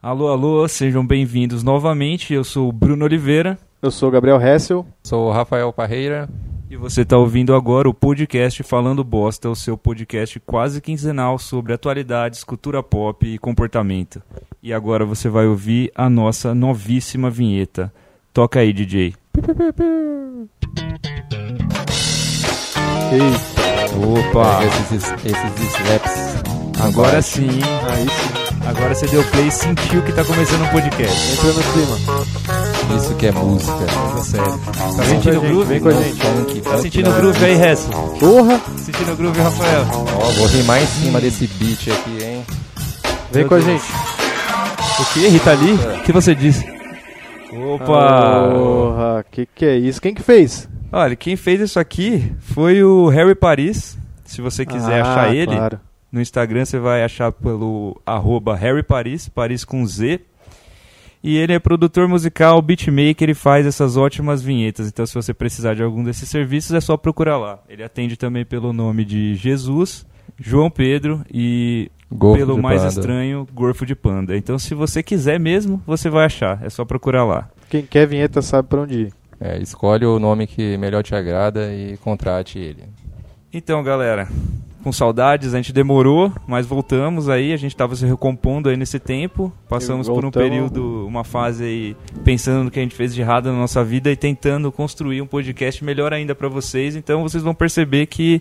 Alô, alô, sejam bem-vindos novamente. Eu sou o Bruno Oliveira. Eu sou o Gabriel Hessel. Sou o Rafael Parreira. E você está ouvindo agora o podcast Falando Bosta, o seu podcast quase quinzenal sobre atualidades, cultura pop e comportamento. E agora você vai ouvir a nossa novíssima vinheta. Toca aí, DJ. Opa! Esses, esses slaps. Agora sim? Aí sim. Agora você deu play e sentiu que tá começando um podcast. Entra no clima. Isso que é música. Coisa sério. Tá Vem sentindo o a groove? vem com a gente. Funk, Tá funk sentindo o groove aí, Hessel? Porra! Sentindo o groove, Rafael? Ó, vou rimar em cima desse beat aqui, hein? Vem Meu com a Deus. gente. O que, Rita Lee? O que você disse? Opa! Porra, que que é isso? Quem que fez? Olha, quem fez isso aqui foi o Harry Paris. Se você quiser Ah, achar ele, Claro. No Instagram você vai achar pelo arroba Harry Paris, Paris com Z. E ele é produtor musical, beatmaker, ele faz essas ótimas vinhetas. Então, se você precisar de algum desses serviços, é só procurar lá. Ele atende também pelo nome de Jesus, João Pedro e Golfo pelo mais Panda. estranho, Gorfo de Panda. Então, se você quiser mesmo, você vai achar. É só procurar lá. Quem quer vinheta sabe pra onde ir. É, escolhe o nome que melhor te agrada e contrate ele. Então, galera, com saudades, a gente demorou, mas voltamos aí, a gente estava se recompondo aí nesse tempo, passamos por um período, uma fase aí pensando no que a gente fez de errado na nossa vida e tentando construir um podcast melhor ainda para vocês. Então, vocês vão perceber que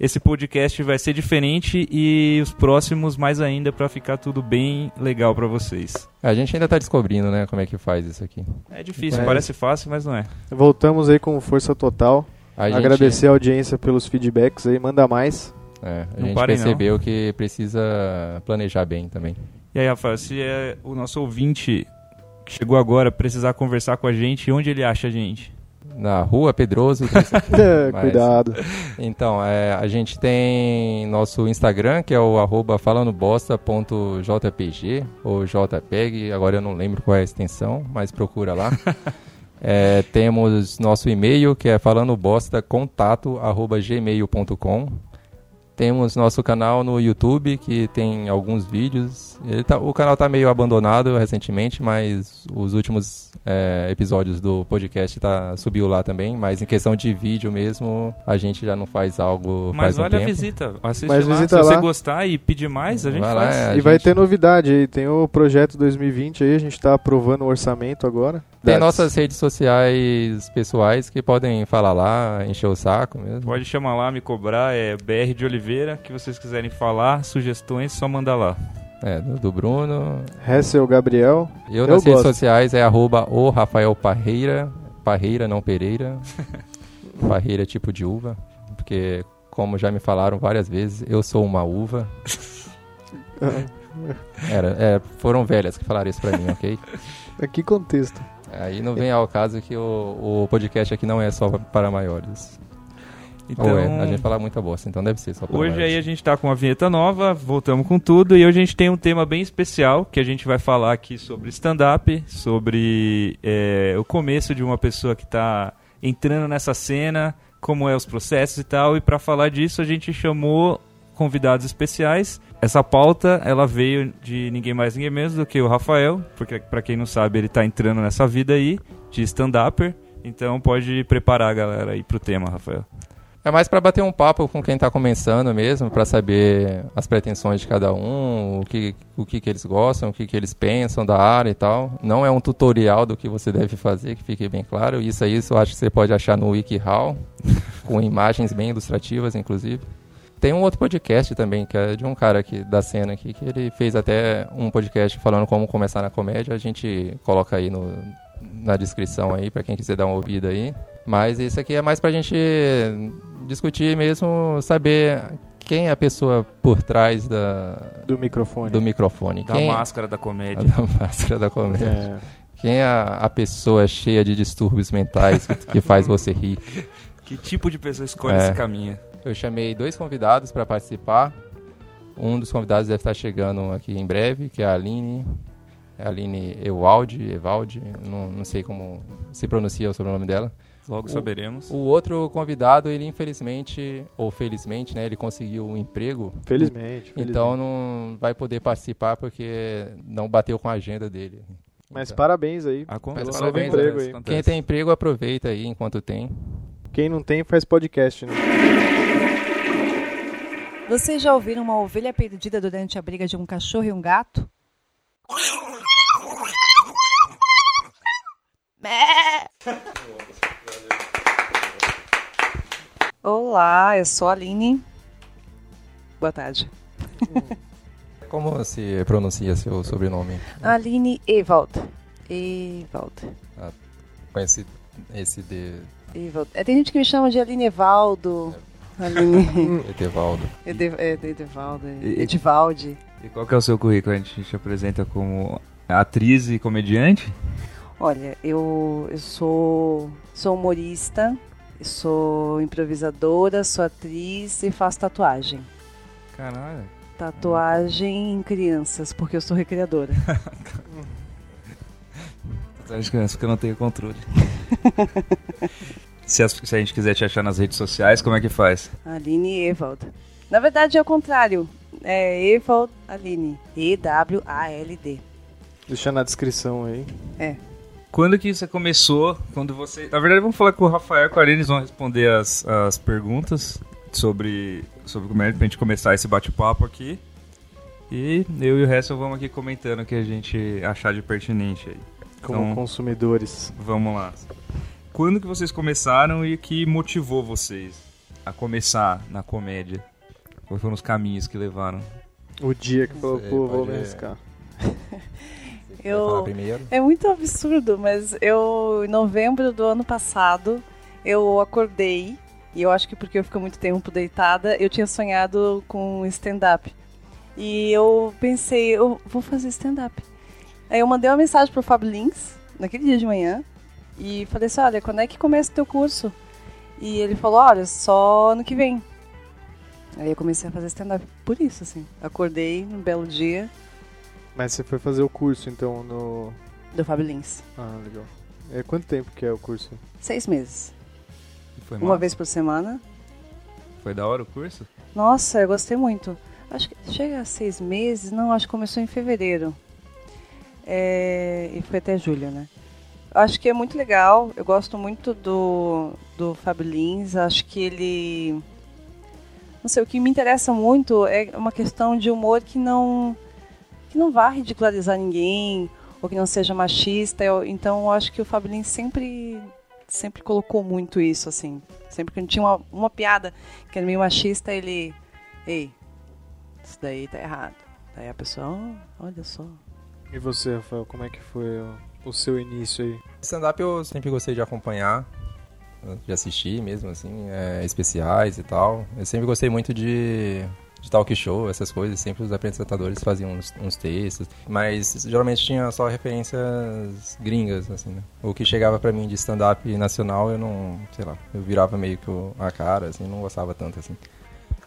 esse podcast vai ser diferente e os próximos mais ainda para ficar tudo bem legal para vocês. A gente ainda tá descobrindo, né, como é que faz isso aqui. É difícil, É. parece fácil, mas não é. Voltamos aí com força total. A gente- Agradecer a audiência pelos feedbacks aí, manda mais. É, a Não gente parem, não. percebeu que precisa planejar bem também. E aí, Rafael, se é o nosso ouvinte que chegou agora precisar conversar com a gente, onde ele acha a gente? Na rua Pedroso. É, Mas- Cuidado. Então, é, a gente tem nosso Instagram, que é o arroba falandobosta.jpg ou jpeg, agora eu não lembro qual é a extensão, mas procura lá. É, temos nosso e-mail, que é falandobostacontato.gmail.com Temos nosso canal no YouTube, que tem alguns vídeos. Ele tá- o canal está meio abandonado recentemente, mas os últimos é, episódios do podcast tá, subiu lá também. Mas em questão de vídeo mesmo, a gente já não faz algo Mas faz um olha a tempo. visita, assiste Mas lá. visita Se você lá. gostar e pedir mais, a gente Vai lá, faz. é. A e vai gente- ter novidade aí. Tem o projeto 2020 aí, a gente tá aprovando o orçamento agora. Tem nossas redes sociais pessoais que podem falar lá, encher o saco mesmo. Pode chamar lá, me cobrar, é BR de Oliveira, que vocês quiserem falar, sugestões, só mandar lá. É, do, do Bruno. Hessel Gabriel. Eu, Eu nas redes gosto. sociais é arroba o Rafael Parreira. Parreira, não Pereira. Parreira é tipo de uva. Porque, como já me falaram várias vezes, eu sou uma uva. Era, é, foram velhas que falaram isso pra mim, ok? que contexto? Aí não vem ao caso que o, o podcast aqui não é só para maiores. Então, é, a gente fala muita bosta, então deve ser só para hoje maiores. aí a gente tá com uma vinheta nova, voltamos com tudo, e hoje a gente tem um tema bem especial, que a gente vai falar aqui sobre stand-up, sobre é, o começo de uma pessoa que tá entrando nessa cena, como é os processos e tal, e para falar disso a gente chamou convidados especiais. Essa pauta, ela veio de ninguém mais ninguém menos do que o Rafael, porque para quem não sabe, ele tá entrando nessa vida aí de stand-upper. Então pode preparar a galera aí pro tema, Rafael. É mais pra bater um papo com quem tá começando mesmo, pra saber as pretensões de cada um, o que, o que, que eles gostam, o que, que eles pensam da área e tal. Não é um tutorial do que você deve fazer, que fique bem claro. Isso aí eu acho que você pode achar no WikiHow, com imagens bem ilustrativas, inclusive. Tem um outro podcast também, que é de um cara aqui da cena aqui, que ele fez até um podcast falando como começar na comédia. A gente coloca aí no, na descrição aí, pra quem quiser dar uma ouvida aí. Mas isso aqui é mais pra gente discutir mesmo, saber quem é a pessoa por trás da, Do microfone. do microfone. Da quem máscara da comédia. da máscara da comédia. É. Quem é a, a pessoa cheia de distúrbios mentais que, que faz você rir. Que tipo de pessoa escolhe É. esse caminho? Eu chamei dois convidados para participar. Um dos convidados deve estar chegando aqui em breve, que é a Aline. É a Aline Ewaldi, Evaldi, não, não sei como se pronuncia o sobrenome dela. Logo O- saberemos. O outro convidado, ele infelizmente, ou felizmente, né, ele conseguiu um emprego, Felizmente. então felizmente. não vai poder participar porque não bateu com a agenda dele. Mas Então, parabéns aí. Acontece, novo parabéns, emprego acontece, aí. acontece. Quem tem emprego, aproveita aí enquanto tem. Quem não tem faz podcast, né? Vocês já ouviram uma ovelha perdida durante a briga de um cachorro e um gato? Olá, eu sou a Aline. Boa tarde. Como se pronuncia seu sobrenome? Aline Evald. Evald. Com esse, esse de Evald. É, tem gente que me chama de Aline Evaldo. Aline Etevaldo. Ede, é, Edevaldo. E- Edivaldi. E qual que é o seu currículo? A gente te apresenta como atriz e comediante? Olha, eu, eu sou, sou humorista, sou improvisadora, sou atriz e faço tatuagem. Caralho. Tatuagem em crianças, porque eu sou recreadora. Tatuagem de criança, porque eu não tenho controle. se, as- se a gente quiser te achar nas redes sociais, como é que faz? Aline Evald. Na verdade é o contrário. É Evald Aline. E-W-A-L-D. Deixa na descrição aí. Quando que isso começou? Quando você. Na verdade, vamos falar com o Rafael e com a Aline, eles vão responder as, as perguntas sobre, sobre como é pra gente começar esse bate-papo aqui. E eu e o resto vamos aqui comentando o que a gente achar de pertinente aí. Como Então- consumidores. Vamos lá. Quando que vocês começaram e que motivou vocês a começar na comédia? Quais foram os caminhos que levaram? O dia que falou, pô, vou me arriscar. Eu? É muito absurdo, mas eu, em novembro do ano passado, eu acordei, e eu acho que porque eu fico muito tempo deitada, eu tinha sonhado com stand-up. E eu pensei, eu vou fazer stand-up. Aí eu mandei uma mensagem pro Fábio Lins, naquele dia de manhã, e falei assim, olha, quando é que começa o teu curso? E ele falou, olha, só ano que vem. Aí eu comecei a fazer stand-up por isso, assim. Acordei num belo dia Mas você foi fazer o curso, então, no... do Fábio Lins. Ah, legal. É, quanto tempo que é o curso? Seis meses. Foi Uma massa? vez por semana. Foi da hora o curso? Nossa, eu gostei muito. Acho que chega a seis meses, não, acho que começou em fevereiro. É, e foi até julho, né? Acho que é muito legal, eu gosto muito do, do Fábio Lins, acho que ele... Não sei, o que me interessa muito é uma questão de humor que não, que não vá ridicularizar ninguém, ou que não seja machista, eu- então eu acho que o Fábio Lins sempre, sempre colocou muito isso, assim. Sempre que tinha uma, uma piada que era meio machista, ele... Ei, isso daí tá errado. Daí a pessoa, "Oh, olha só. E você, Rafael, como é que foi o, seu início aí? Stand-up eu sempre gostei de acompanhar, de assistir mesmo, assim, é, especiais e tal. Eu sempre gostei muito de, de talk show, essas coisas. Sempre os apresentadores faziam uns, uns textos, mas geralmente tinha só referências gringas, assim, né? O que chegava pra mim de stand-up nacional, eu não, sei lá, eu virava meio que a cara, assim, não gostava tanto, assim.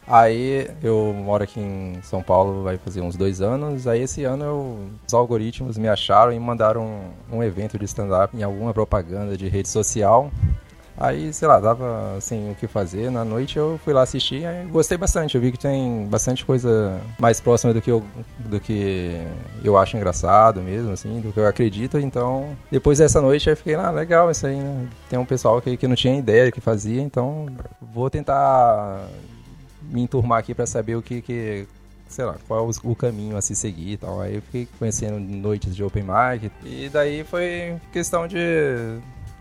Aí eu moro aqui em São Paulo, vai fazer uns dois anos. Aí esse ano eu, os algoritmos me acharam e mandaram um, um evento de stand-up em alguma propaganda de rede social. Aí, sei lá, dava sem o que fazer. Na noite eu fui lá assistir e gostei bastante. Eu vi que tem bastante coisa mais próxima do que eu, do que eu acho engraçado mesmo, assim, do que eu acredito. Então, depois dessa noite eu fiquei, ah, legal isso aí, né? Tem um pessoal que, que não tinha ideia do que fazia, então vou tentar me enturmar aqui pra saber o que, que sei lá, qual é o, caminho a se seguir e tal. Aí eu fiquei conhecendo noites de open mic e daí foi questão de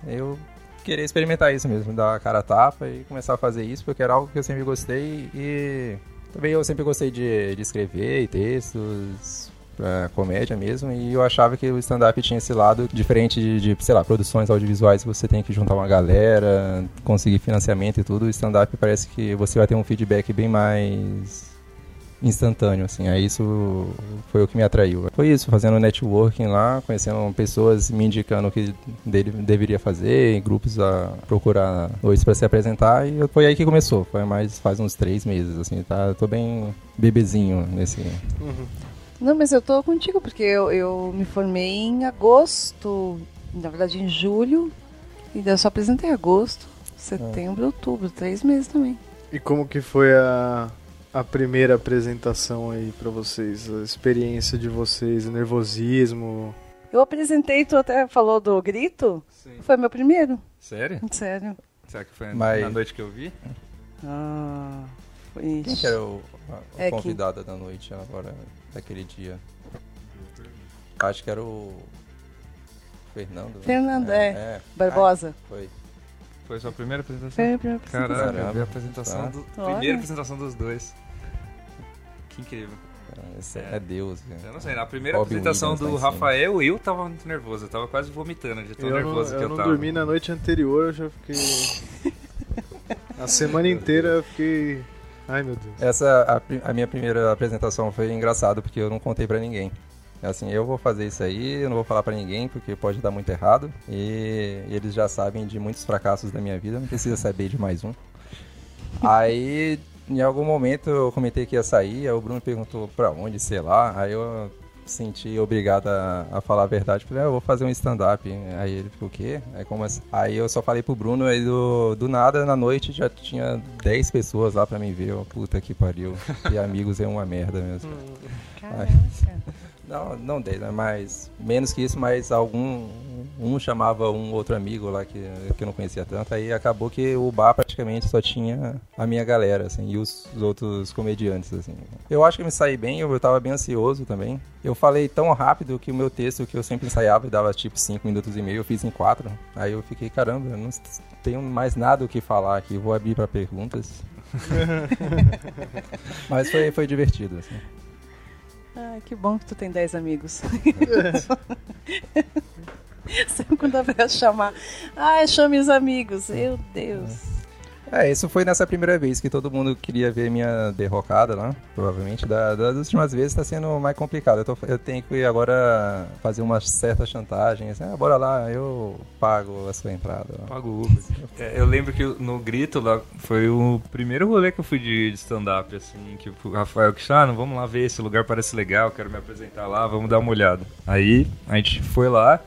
eu querer experimentar isso mesmo, dar a cara a tapa e começar a fazer isso, porque era algo que eu sempre gostei e também eu sempre gostei de, de escrever textos, é, comédia mesmo, e eu achava que o stand-up tinha esse lado diferente de, de, sei lá, produções audiovisuais você tem que juntar uma galera, conseguir financiamento e tudo. O stand-up parece que você vai ter um feedback bem mais instantâneo, assim. Aí isso foi o que me atraiu. Foi isso, fazendo networking lá, conhecendo pessoas me indicando o que dele deveria fazer, grupos a procurar noites para se apresentar e foi aí que começou. Foi mais faz uns três meses, assim, tá? Tô bem bebezinho nesse. Não, mas eu tô contigo, porque eu, eu me formei em agosto, na verdade em julho. E daí eu só apresentei agosto, setembro, outubro, três meses também. E como que foi a, a primeira apresentação aí pra vocês? A experiência de vocês, o nervosismo? Eu apresentei, tu até falou do grito, Sim. foi meu primeiro, Sério? sério. Será que foi Mas- na noite que eu vi? Ah, foi Quem que era o, a, a É que- convidada da noite agora, daquele dia? Acho que era o Fernando. né? Fernando, é. é. Barbosa. Ah, foi. Foi a sua primeira apresentação? Foi a primeira apresentação. Caralho, eu Caramba. a apresentação Tá. do, primeira apresentação dos dois. Que incrível. Esse é, Deus. cara. Eu não sei, na primeira Robin apresentação Williams lá do. Rafael, eu tava muito nervoso. Eu tava quase vomitando de tão Eu não, nervoso que eu eu não tava. dormi na noite anterior, eu já fiquei. a semana inteira eu fiquei. Ai meu Deus. Essa, a, a minha primeira apresentação foi engraçado porque eu não contei pra ninguém. Assim, eu vou fazer isso aí, eu não vou falar pra ninguém porque pode dar muito errado. E eles já sabem de muitos fracassos da minha vida, não precisa saber de mais um. Aí, em algum momento eu comentei que ia sair, aí o Bruno perguntou pra onde, sei lá. Aí eu senti obrigado a, falar a verdade. Falei, ah, eu vou fazer um stand-up. Aí ele ficou, o quê? Aí, como assim? aí eu só falei pro Bruno, aí do, do nada, na noite, já tinha 10 pessoas lá pra me ver. Eu, Puta que pariu. E amigos é uma merda mesmo. Caraca. Não, não 10, né? Mas menos que isso, mas algum. Um chamava um outro amigo lá que, que eu não conhecia tanto. Aí acabou que o bar praticamente só tinha a minha galera, assim, e os, os outros comediantes, assim. Eu acho que eu me saí bem, eu, eu tava bem ansioso também. Eu falei tão rápido que o meu texto que eu sempre ensaiava e dava tipo 5 minutos e meio, eu fiz em 4. Aí eu fiquei, caramba, eu não tenho mais nada o que falar aqui, vou abrir pra perguntas. mas foi, foi divertido, assim. Ai, que bom que tu tem 10 amigos. Sempre quando a vai chamar. Ai, chame os amigos. Meu Deus. É, isso foi nessa primeira vez que todo mundo queria ver minha derrocada lá, provavelmente. Da- das últimas vezes tá sendo mais complicado. Eu, tô- eu tenho que agora fazer uma certa chantagem. Assim, ah, bora lá, eu pago a sua entrada. Pago o Uber. É, eu lembro que no Grito lá foi o primeiro rolê que eu fui de, de stand-up, assim, que o Rafael que ah, não, vamos lá ver, esse lugar parece legal, quero me apresentar lá, vamos dar uma olhada. Aí a gente foi lá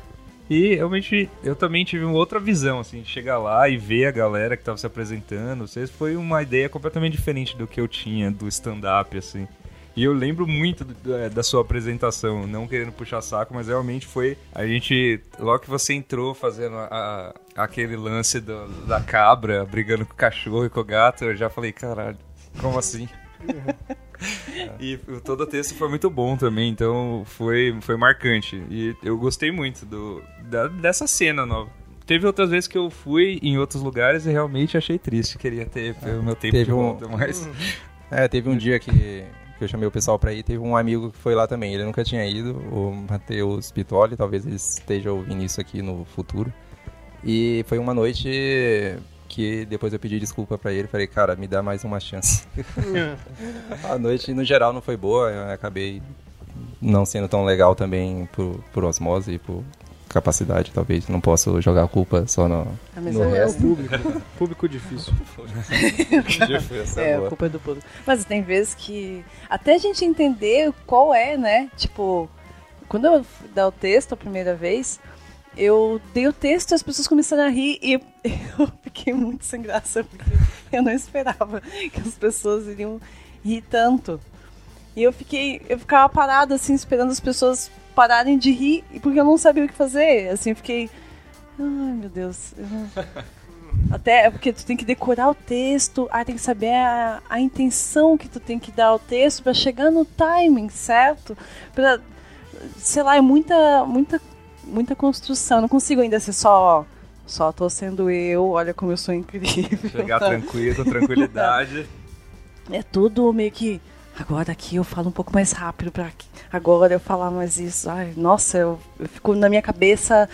e realmente eu também tive uma outra visão, assim, de chegar lá e ver a galera que tava se apresentando. Vocês foi uma ideia completamente diferente do que eu tinha do stand-up, assim. E eu lembro muito da- da sua apresentação, não querendo puxar saco, mas realmente foi. A gente, logo que você entrou fazendo a- a- aquele lance do- da cabra brigando com o cachorro e com o gato, eu já falei, caralho, como assim? E o- todo o texto foi muito bom também, então foi, foi marcante. E eu gostei muito do, da- dessa cena nova. Teve outras vezes que eu fui em outros lugares e realmente achei triste. Queria ter o meu tempo Teve de um- volta, mas. É, teve um dia que, que eu chamei o pessoal pra ir, teve um amigo que foi lá também. Ele nunca tinha ido, o Matheus Pitoli, talvez ele esteja ouvindo isso aqui no futuro. E foi uma noite que depois eu pedi desculpa pra ele, falei, cara, me dá mais uma chance. A noite, no geral, não foi boa, eu acabei não sendo tão legal também por, por osmose e por capacidade, talvez. Não posso jogar a culpa só no, A mesa no é É o resto. público. público difícil. É, boa. a culpa é do público. Mas tem vezes que. Até a gente entender qual é, né? Tipo, quando eu dar o texto a primeira vez, eu dei o texto e as pessoas começaram a rir e eu fiquei muito sem graça, porque eu não esperava que as pessoas iriam rir tanto. E eu fiquei. Eu ficava parada, assim, esperando as pessoas pararem de rir, porque eu não sabia o que fazer. Assim, eu fiquei. Ai, meu Deus. até porque tu tem que decorar o texto, aí tem que saber a, a intenção que tu tem que dar ao texto pra chegar no timing certo. Pra, sei lá, é muita, muita, muita construção. Não consigo ainda ser só, só tô sendo eu, olha como eu sou incrível. Chegar tranquilo, com tranquilidade. É tudo meio que. Agora aqui eu falo um pouco mais rápido para agora eu falar mais isso. Ai, nossa, eu, eu fico na minha cabeça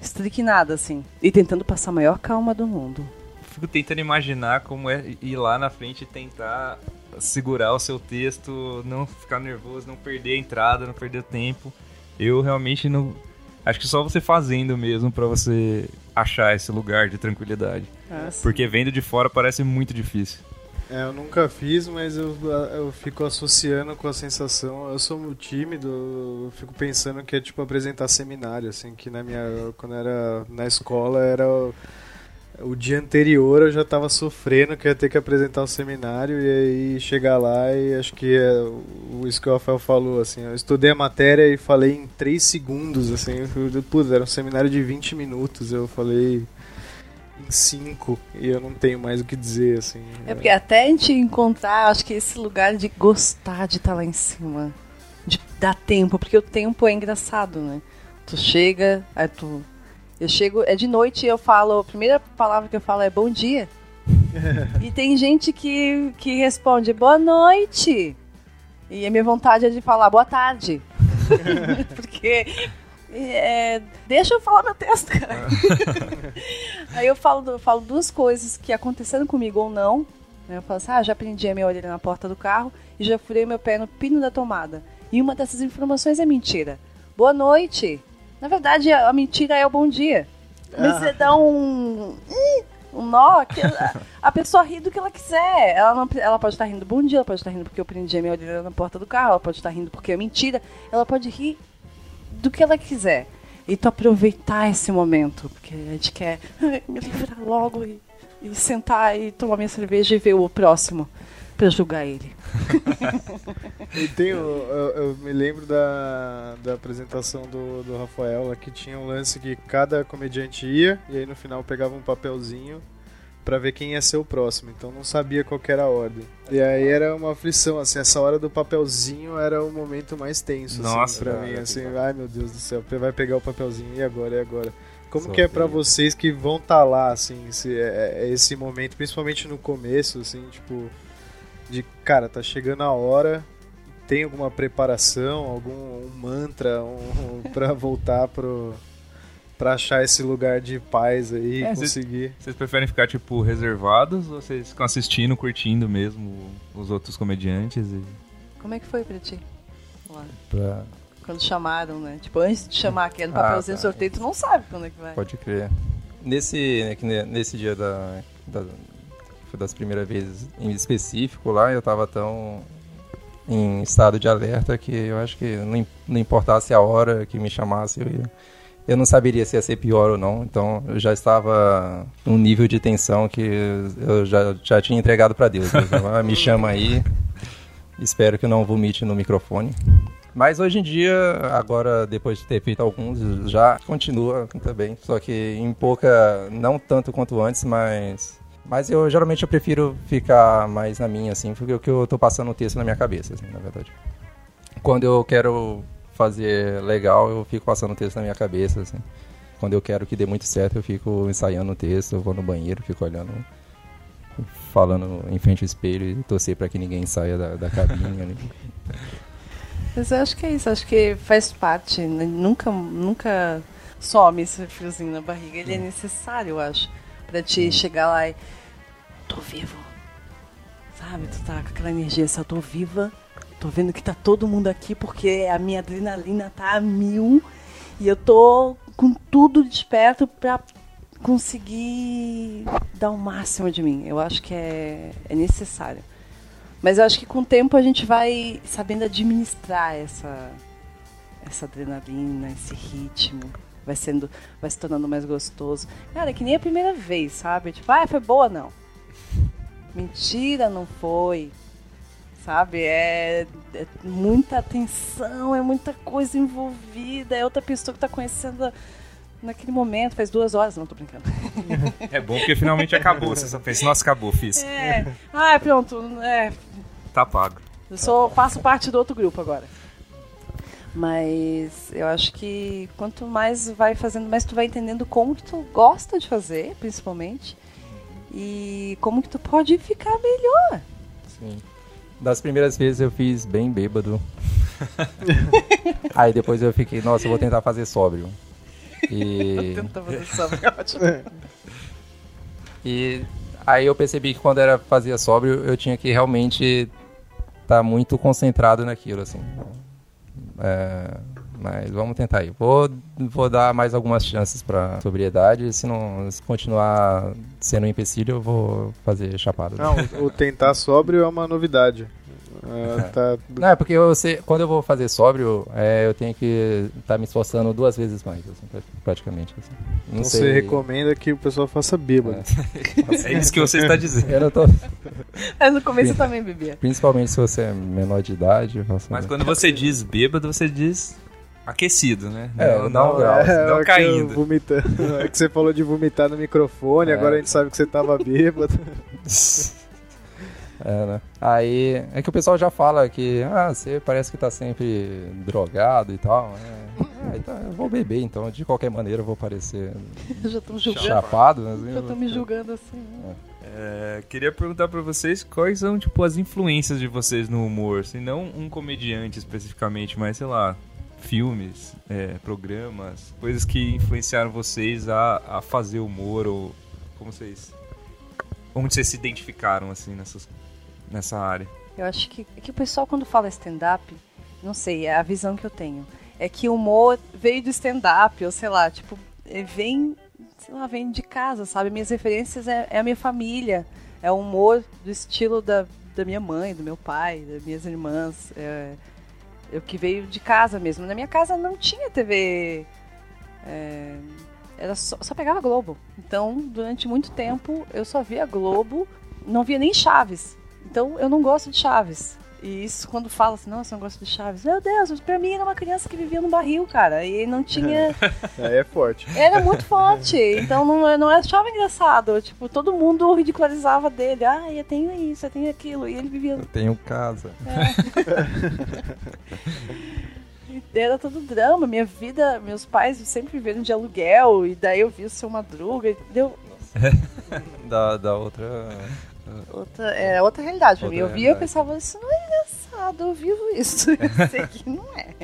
estriquinada, assim. E tentando passar a maior calma do mundo. Fico tentando imaginar como é ir lá na frente e tentar segurar o seu texto, não ficar nervoso, não perder a entrada, não perder tempo. Eu realmente não. Acho que só você fazendo mesmo pra você achar esse lugar de tranquilidade. Porque vendo de fora parece muito difícil. É, eu nunca fiz, mas eu, eu fico associando com a sensação. Eu sou tímido, eu fico pensando que é tipo apresentar seminário, assim, que na minha. Quando era na escola era. O, dia anterior eu já estava sofrendo que ia ter que apresentar o seminário e aí chegar lá e acho que é o, isso que o Rafael falou, assim, eu estudei a matéria e falei em 3 segundos, assim, putz, era um seminário de 20 minutos, eu falei em cinco e eu não tenho mais o que dizer, assim. É porque até a gente encontrar, acho que esse lugar de gostar de estar tá lá em cima, de dar tempo, porque o tempo é engraçado, né? Tu chega, aí tu. Eu chego, é de noite e eu falo, a primeira palavra que eu falo é bom dia. e tem gente que, que responde boa noite. E a minha vontade é de falar boa tarde. porque é, deixa eu falar meu texto, cara. Aí eu falo, eu falo duas coisas que aconteceram comigo ou não. Né? Eu falo assim, ah, já prendi a minha orelha na porta do carro e já furei meu pé no pino da tomada. E uma dessas informações é mentira. Boa noite. Na verdade, a mentira é o bom dia. Mas ah. você dá um um nó que a, a, pessoa ri do que ela quiser. Ela, não, ela pode estar rindo bom dia, ela pode estar rindo porque eu prendi a minha orelha na porta do carro, ela pode estar rindo porque é mentira, ela pode rir do que ela quiser. E tu aproveitar esse momento, porque a gente quer me livrar logo e, e sentar e tomar minha cerveja e ver o próximo para julgar ele. e tem, eu, eu, me lembro da, da apresentação do, do Rafael, que tinha um lance que cada comediante ia e aí no final pegava um papelzinho para ver quem ia ser o próximo, então não sabia qual era a ordem. E aí era uma aflição, assim, essa hora do papelzinho era o momento mais tenso, assim, Nossa, assim, pra mim, assim, ai meu Deus do céu, vai pegar o papelzinho, e agora, e agora? Como Só que é para vocês que vão estar tá lá, assim, esse, é, é esse momento, principalmente no começo, assim, tipo, de, cara, tá chegando a hora, tem alguma preparação, algum um mantra um, para voltar pro para achar esse lugar de paz aí é, conseguir. Vocês preferem ficar, tipo, reservados ou vocês ficam assistindo, curtindo mesmo os outros comediantes? E... Como é que foi pra ti? Lá. Pra... Quando chamaram, né? Tipo, antes de chamar aqui no papelzinho ah, tá. sorteio, tu não sabe quando é que vai. Pode crer. Nesse, né, nesse dia da, da foi das primeiras vezes em específico lá, eu tava tão em estado de alerta que eu acho que não, importasse a hora que me chamasse, eu ia eu não saberia se ia ser pior ou não. Então eu já estava num nível de tensão que eu já, já tinha entregado para Deus. Deus ah, me chama aí. Espero que não vomite no microfone. Mas hoje em dia, agora depois de ter feito alguns, já continua também. Só que em pouca, não tanto quanto antes, mas. Mas eu geralmente eu prefiro ficar mais na minha, assim, porque o que eu tô passando o texto na minha cabeça, assim, na verdade. Quando eu quero fazer legal, eu fico passando o texto na minha cabeça, assim. Quando eu quero que dê muito certo, eu fico ensaiando o texto, eu vou no banheiro, fico olhando, falando em frente ao espelho e torcer para que ninguém saia da, da cabine. ali. Mas eu acho que é isso, acho que faz parte, né? nunca, nunca some esse fiozinho na barriga, ele é necessário, eu acho, para te chegar lá e tô vivo, sabe? Tu tá com aquela energia, assim, eu tô viva, Tô vendo que tá todo mundo aqui porque a minha adrenalina tá a mil e eu tô com tudo desperto para conseguir dar o máximo de mim. Eu acho que é, é necessário. Mas eu acho que com o tempo a gente vai sabendo administrar essa, essa adrenalina, esse ritmo. Vai sendo, vai se tornando mais gostoso. Cara, é que nem a primeira vez, sabe? Tipo, ah, foi boa, não. Mentira, não foi sabe? É, é, muita atenção, é muita coisa envolvida, é outra pessoa que está conhecendo naquele momento, faz duas horas, não tô brincando. É bom porque finalmente acabou, você só fez, nossa, acabou, fiz. É, ah, pronto, é. Tá pago. Eu sou, faço parte do outro grupo agora. Mas eu acho que quanto mais vai fazendo, mais tu vai entendendo como que tu gosta de fazer, principalmente. E como que tu pode ficar melhor. Sim. Das primeiras vezes eu fiz bem bêbado. aí depois eu fiquei, nossa, eu vou tentar fazer sóbrio. E. tentar fazer sóbrio, é ótimo. E aí eu percebi que quando era fazia sóbrio, eu tinha que realmente estar tá muito concentrado naquilo, assim. É, Mas vamos tentar aí. Vou, vou dar mais algumas chances pra sobriedade. Se não se continuar sendo um empecilho, eu vou fazer chapado. Não, o tentar sóbrio é uma novidade. Ah, tá- Não, é porque eu sei, quando eu vou fazer sóbrio, é, eu tenho que estar me esforçando duas vezes mais, assim, pra- praticamente. assim. Não Então sei. você recomenda que o pessoal faça bêbado. É isso que você está dizendo. Eu não tô, Mas no começo eu também bebia. principalmente se você é menor de idade. Mas quando você diz bêbado, você diz aquecido, né? É, não, não, não, grau, é, não é que caindo. vomitando. É que você falou de vomitar no microfone, É. agora a gente sabe que você tava bêbado. É, né? Aí é que o pessoal já fala que ah, você parece que tá sempre drogado e tal. É, ah, então eu vou beber, então de qualquer maneira eu vou parecer Já julgando. chapado. né? assim, Já estão vou- me julgando assim. É, queria perguntar pra vocês quais são, tipo, as influências de vocês no humor. Se não um comediante especificamente, mas, sei lá, filmes, é, programas, coisas que influenciaram vocês a, a fazer humor ou como vocês... Onde vocês se identificaram, assim, nessas, nessa área. Eu acho que, que o pessoal, quando fala stand-up, não sei, é a visão que eu tenho. É que o humor veio do stand-up, ou sei lá, tipo, é, vem, sei lá, vem de casa, sabe? Minhas referências é, é a minha família, é o humor do estilo da, da minha mãe, do meu pai, das minhas irmãs. É, é que veio de casa mesmo. Na minha casa não tinha TV. é, era só, só pegava Globo. Então, durante muito tempo, eu só via Globo, não via nem Chaves. Então, eu não gosto de Chaves. E isso, quando fala assim, nossa, eu não gosto de Chaves. Meu Deus, pra mim era uma criança que vivia no barril, cara. E não tinha. Aí é forte. Era muito forte. Então não, não achava engraçado. Tipo, todo mundo ridicularizava dele. Ah, eu tenho isso, eu tenho aquilo. E ele vivia. Eu tenho casa. Era todo drama. Minha vida, meus pais sempre viveram de aluguel. E daí eu vi o seu Madruga. E deu Da, da outra. Outra, é outra realidade pra mim. Eu Outra via e pensava, isso não é engraçado. Eu vivo isso. Eu sei que não é.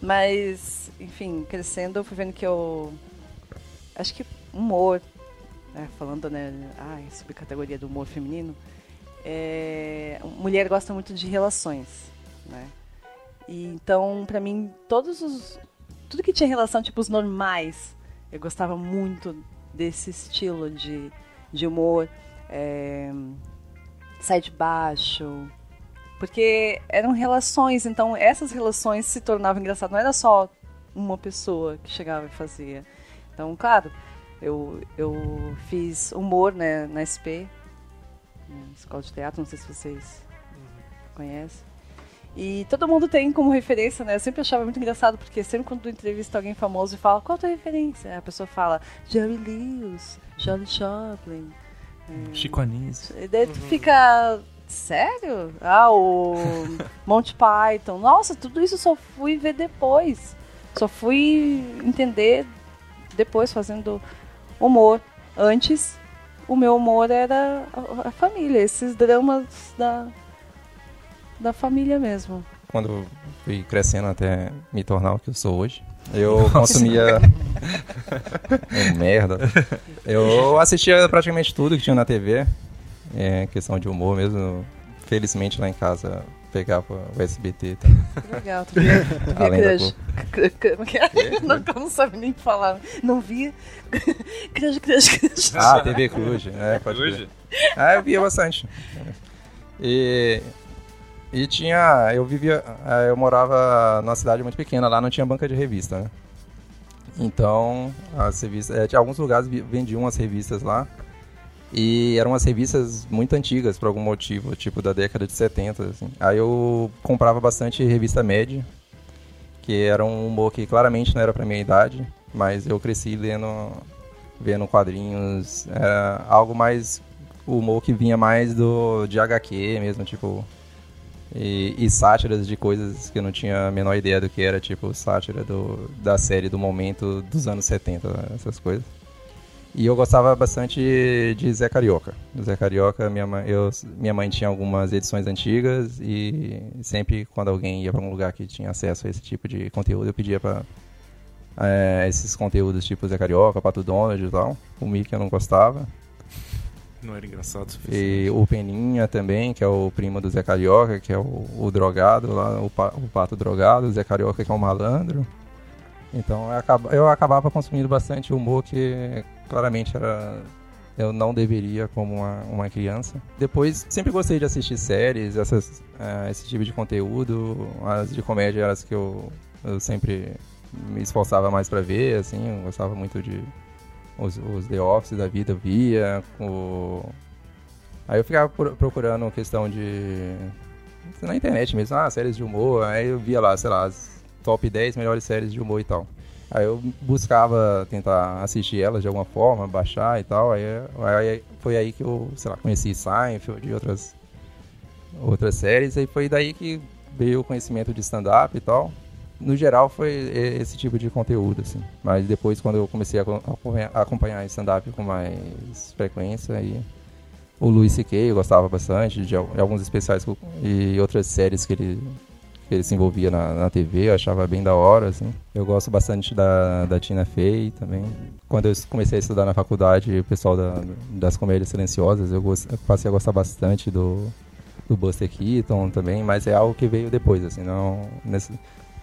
Mas, enfim, crescendo, eu fui vendo que eu. Acho que humor, né, falando, né, ah, subcategoria do humor feminino, é, mulher gosta muito de relações, né? E então, pra mim, todos os tudo que tinha relação, tipo os normais, eu gostava muito desse estilo de, de humor, é, sai de baixo, porque eram relações, então essas relações se tornavam engraçadas, não era só uma pessoa que chegava e fazia. Então, claro, eu, eu fiz humor né, na SP, na Escola de Teatro, não sei se vocês conhecem. E todo mundo tem como referência, né? Eu sempre achava muito engraçado, porque sempre quando tu entrevista alguém famoso e fala, qual a tua referência? A pessoa fala, Jerry Lewis, Charlie Chaplin. É, Chico Anísio. e daí tu fica. Sério? Ah, o Monty Python. Nossa, tudo isso eu só fui ver depois. Só fui entender depois fazendo humor. Antes, o meu humor era a, família, esses dramas da, da família mesmo. Quando fui crescendo até me tornar o que eu sou hoje, eu consumia. É merda. Eu assistia praticamente tudo que tinha na TV. É questão de humor mesmo. Felizmente lá em casa pegava o SBT também. Legal, tu via, tu via Além crush. Como que é? Não, eu não sabe nem falar. Não via. Crush, crush, crush. Ah, TV Cruz, é, pode. Hoje? Ah, eu via bastante. E, e tinha. Eu vivia. ah, Eu morava numa cidade muito pequena, lá não tinha banca de revista, né? Então, as revistas. eh, tinha alguns lugares vendiam umas revistas lá. E eram umas revistas muito antigas por algum motivo, tipo da década de 70. Assim. Aí eu comprava bastante revista média, que era um humor que claramente não era pra minha idade, mas eu cresci lendo, vendo quadrinhos, era algo mais o humor que vinha mais do de HQ mesmo, tipo e, e sátiras de coisas que eu não tinha a menor ideia do que era, tipo sátira do, da série do momento dos anos 70, essas coisas. E eu gostava bastante de Zé Carioca. Zé Carioca, minha mãe, eu, minha mãe tinha algumas edições antigas e sempre quando alguém ia para um lugar que tinha acesso a esse tipo de conteúdo, eu pedia para esses conteúdos tipo Zé Carioca, Pato Donald e tal. O Mickey eu não gostava. Não era engraçado o E o Peninha também, que é o primo do Zé Carioca, que é o, o drogado lá, o, pa- o pato drogado, o Zé Carioca que é um malandro. Então eu acaba- eu acabava consumindo bastante humor que claramente era eu não deveria como uma, uma criança. Depois sempre gostei de assistir séries, essas, eh, esse tipo de conteúdo, as de comédia eram as que eu, eu sempre me esforçava mais pra ver, assim, eu gostava muito de os, os The Office da vida, via, o... Aí eu ficava pro- procurando questão de... Na internet mesmo, ah, séries de humor, aí eu via lá, sei lá, as top 10 melhores séries de humor e tal. Aí eu buscava tentar assistir elas de alguma forma, baixar e tal, aí, aí foi aí que eu, sei lá, conheci Seinfeld e outras, outras séries, aí foi daí que veio o conhecimento de stand-up e tal. No geral foi esse tipo de conteúdo, assim. Mas depois quando eu comecei a acom- acompanhar, stand-up com mais frequência, aí o Louis C.K. eu gostava bastante, de, al- de alguns especiais e outras séries que ele, que ele se envolvia na, na TV, eu achava bem da hora, assim. Eu gosto bastante da, da Tina Fey também. Quando eu comecei a estudar na faculdade, o pessoal da- das comédias silenciosas, eu, gost- eu passei a gostar bastante do, do Buster Keaton também, mas é algo que veio depois, assim, não... Nesse,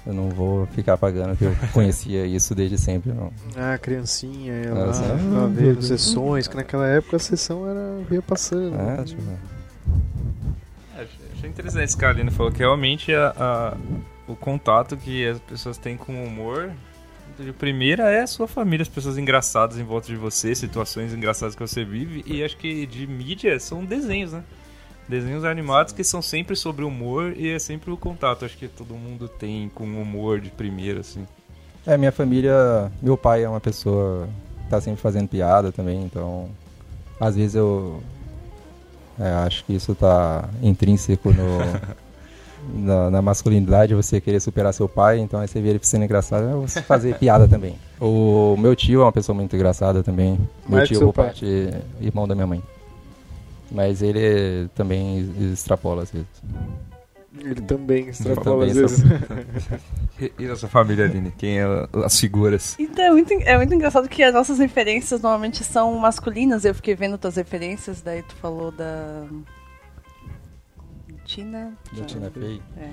eu não vou ficar pagando que eu conhecia isso desde sempre, não. Ah, criancinha, ia Ah, lá, sim. pra ver sessões, que naquela época a sessão era via passando. É, tipo, É, Achei interessante esse cara ali, né? falou que realmente a, a- o contato que as pessoas têm com o humor. De primeira é a sua família, as pessoas engraçadas em volta de você, situações engraçadas que você vive. E acho que de mídia são desenhos, né? Desenhos animados que são sempre sobre humor e é sempre o contato. Acho que todo mundo tem com humor de primeira, assim. É, minha família, meu pai é uma pessoa que tá sempre fazendo piada também, então às vezes eu é, acho que isso tá intrínseco no, na, na masculinidade, você querer superar seu pai, então aí você vê ele sendo engraçado, eu vou fazer piada também. O meu tio é uma pessoa muito engraçada também, meu Mais que tio por pai. parte irmão da minha mãe. Mas ele também extrapola às vezes. Ele também extrapola às vezes. E, na sua família, Aline? Quem é as figuras? Então, é muito, é muito engraçado que as nossas referências normalmente são masculinas. Eu fiquei vendo tuas referências, daí tu falou da. Tina? Da Tina Fey. É.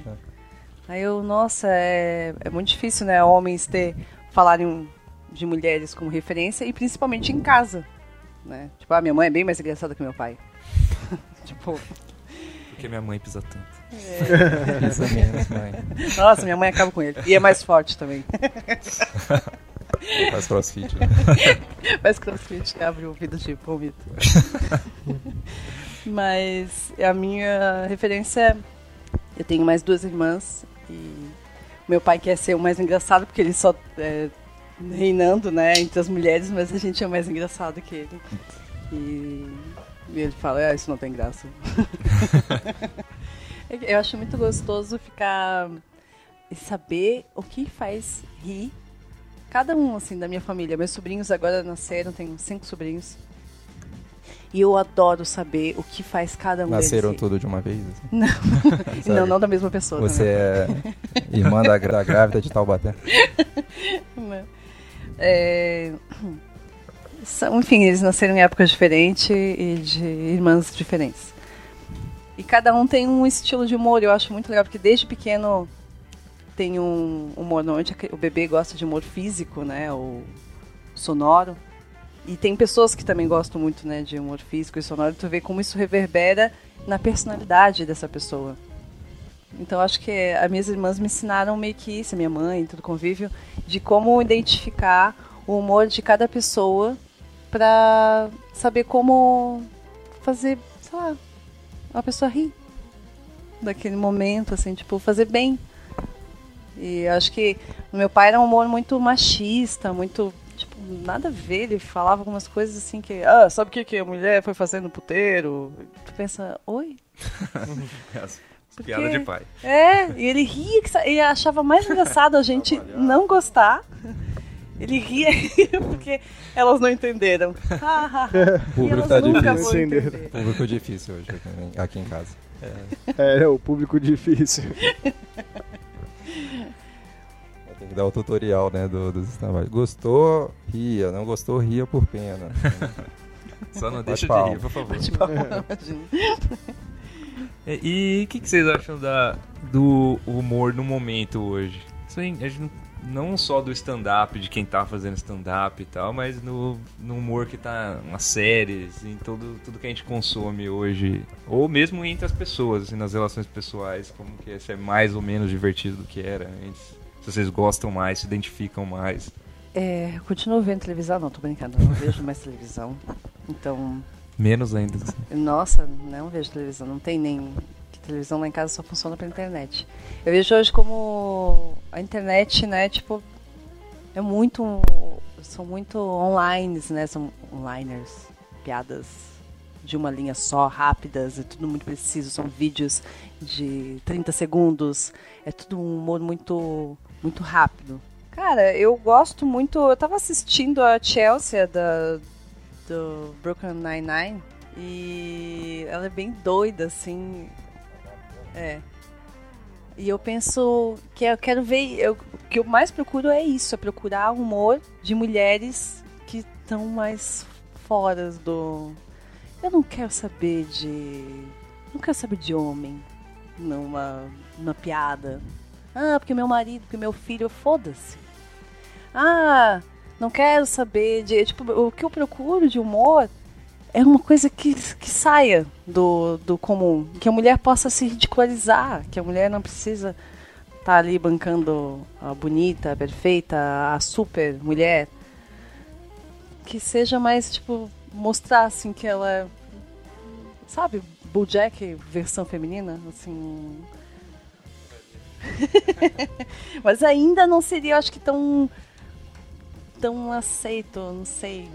Aí eu, nossa, é, é muito difícil, né? Homens ter falarem de mulheres como referência e principalmente em casa. Né? Tipo, a minha mãe é bem mais engraçada que meu pai. tipo, Porque minha mãe pisa tanto. É menos, mãe. nossa, minha mãe acaba com ele. E é mais forte também. Faz crossfit. Né? Faz crossfit abre o ouvido de vômito. Mas a minha referência é. Eu tenho mais duas irmãs e meu pai quer ser o mais engraçado porque ele só é, reinando, né, entre as mulheres, mas a gente é mais engraçado que ele. E, e ele fala, ah, isso não tem graça. Eu acho muito gostoso ficar e saber o que faz rir cada um, assim, da minha família. Meus sobrinhos agora nasceram, tenho cinco sobrinhos. E eu adoro saber o que faz cada um Nasceram deles. tudo de uma vez? Assim. Não, Sério? não da mesma pessoa. Você é irmã da, da grávida de Taubaté? também. É, são, enfim, eles nasceram em épocas diferentes e de irmãs diferentes. E cada um tem um estilo de humor, eu acho muito legal, porque desde pequeno tem um humor, normalmente o bebê gosta de humor físico, né, ou sonoro. E tem pessoas que também gostam muito, né, de humor físico e sonoro, tu vê como isso reverbera na personalidade dessa pessoa. Então acho que as minhas irmãs me ensinaram meio que isso, minha mãe, todo convívio, de como identificar o humor de cada pessoa pra saber como fazer, sei lá, uma pessoa rir daquele momento, assim, tipo, fazer bem. E acho que meu pai era um humor muito machista, muito, tipo, nada a ver. Ele falava algumas coisas assim que, ah, sabe o que, que a mulher foi fazendo no puteiro? Tu pensa, oi? Porque- Piada de pai. É, e ele ria, ele achava mais engraçado a gente não gostar. Ele ria porque elas não entenderam. Público tá difícil. entender. Público difícil hoje aqui, em casa. É, o público difícil. Tem que dar o tutorial, né, do, dos stand Gostou, ria. Não gostou, ria por pena. Só não deixa de palma. rir, por favor. Bate palma, imagina. E o que, que vocês acham da, do humor no momento hoje? Isso aí, a gente não- não só do stand-up, de quem tá fazendo stand-up e tal, mas no, no humor que tá nas séries, em todo, tudo que a gente consome hoje. Ou mesmo entre as pessoas, assim, nas relações pessoais, como que é, se é mais ou menos divertido do que era antes. Se vocês gostam mais, se identificam mais. É, eu continuo vendo televisão, não, tô brincando, eu não vejo mais televisão. Então, Menos ainda. assim. nossa, não vejo televisão, não tem nem. Televisão lá em casa só funciona pela internet. Eu vejo hoje como a internet, né, tipo, é muito. São muito online, né? São onliners, piadas de uma linha só, rápidas, é tudo muito preciso, são vídeos de 30 segundos, é tudo um humor muito, muito rápido. Cara, eu gosto muito. Eu tava assistindo a Chelsea da, do Brooklyn Nine-Nine e ela é bem doida, assim. É. E eu penso que eu quero ver. Eu, o que eu mais procuro é isso: é procurar humor de mulheres que estão mais fora do. Eu não quero saber de. Não quero saber de homem numa, numa piada. Ah, porque meu marido, porque meu filho, foda-se. Ah, não quero saber de. Tipo, o que eu procuro de humor é uma coisa que, que saia do, do comum. Que a mulher possa se ridicularizar. Que a mulher não precisa estar ali bancando a bonita, a perfeita, a super mulher. Que seja mais, tipo, mostrar assim que ela é. Sabe, Bojack versão feminina? Assim. Mas ainda não seria, acho que tão tão aceito, não sei.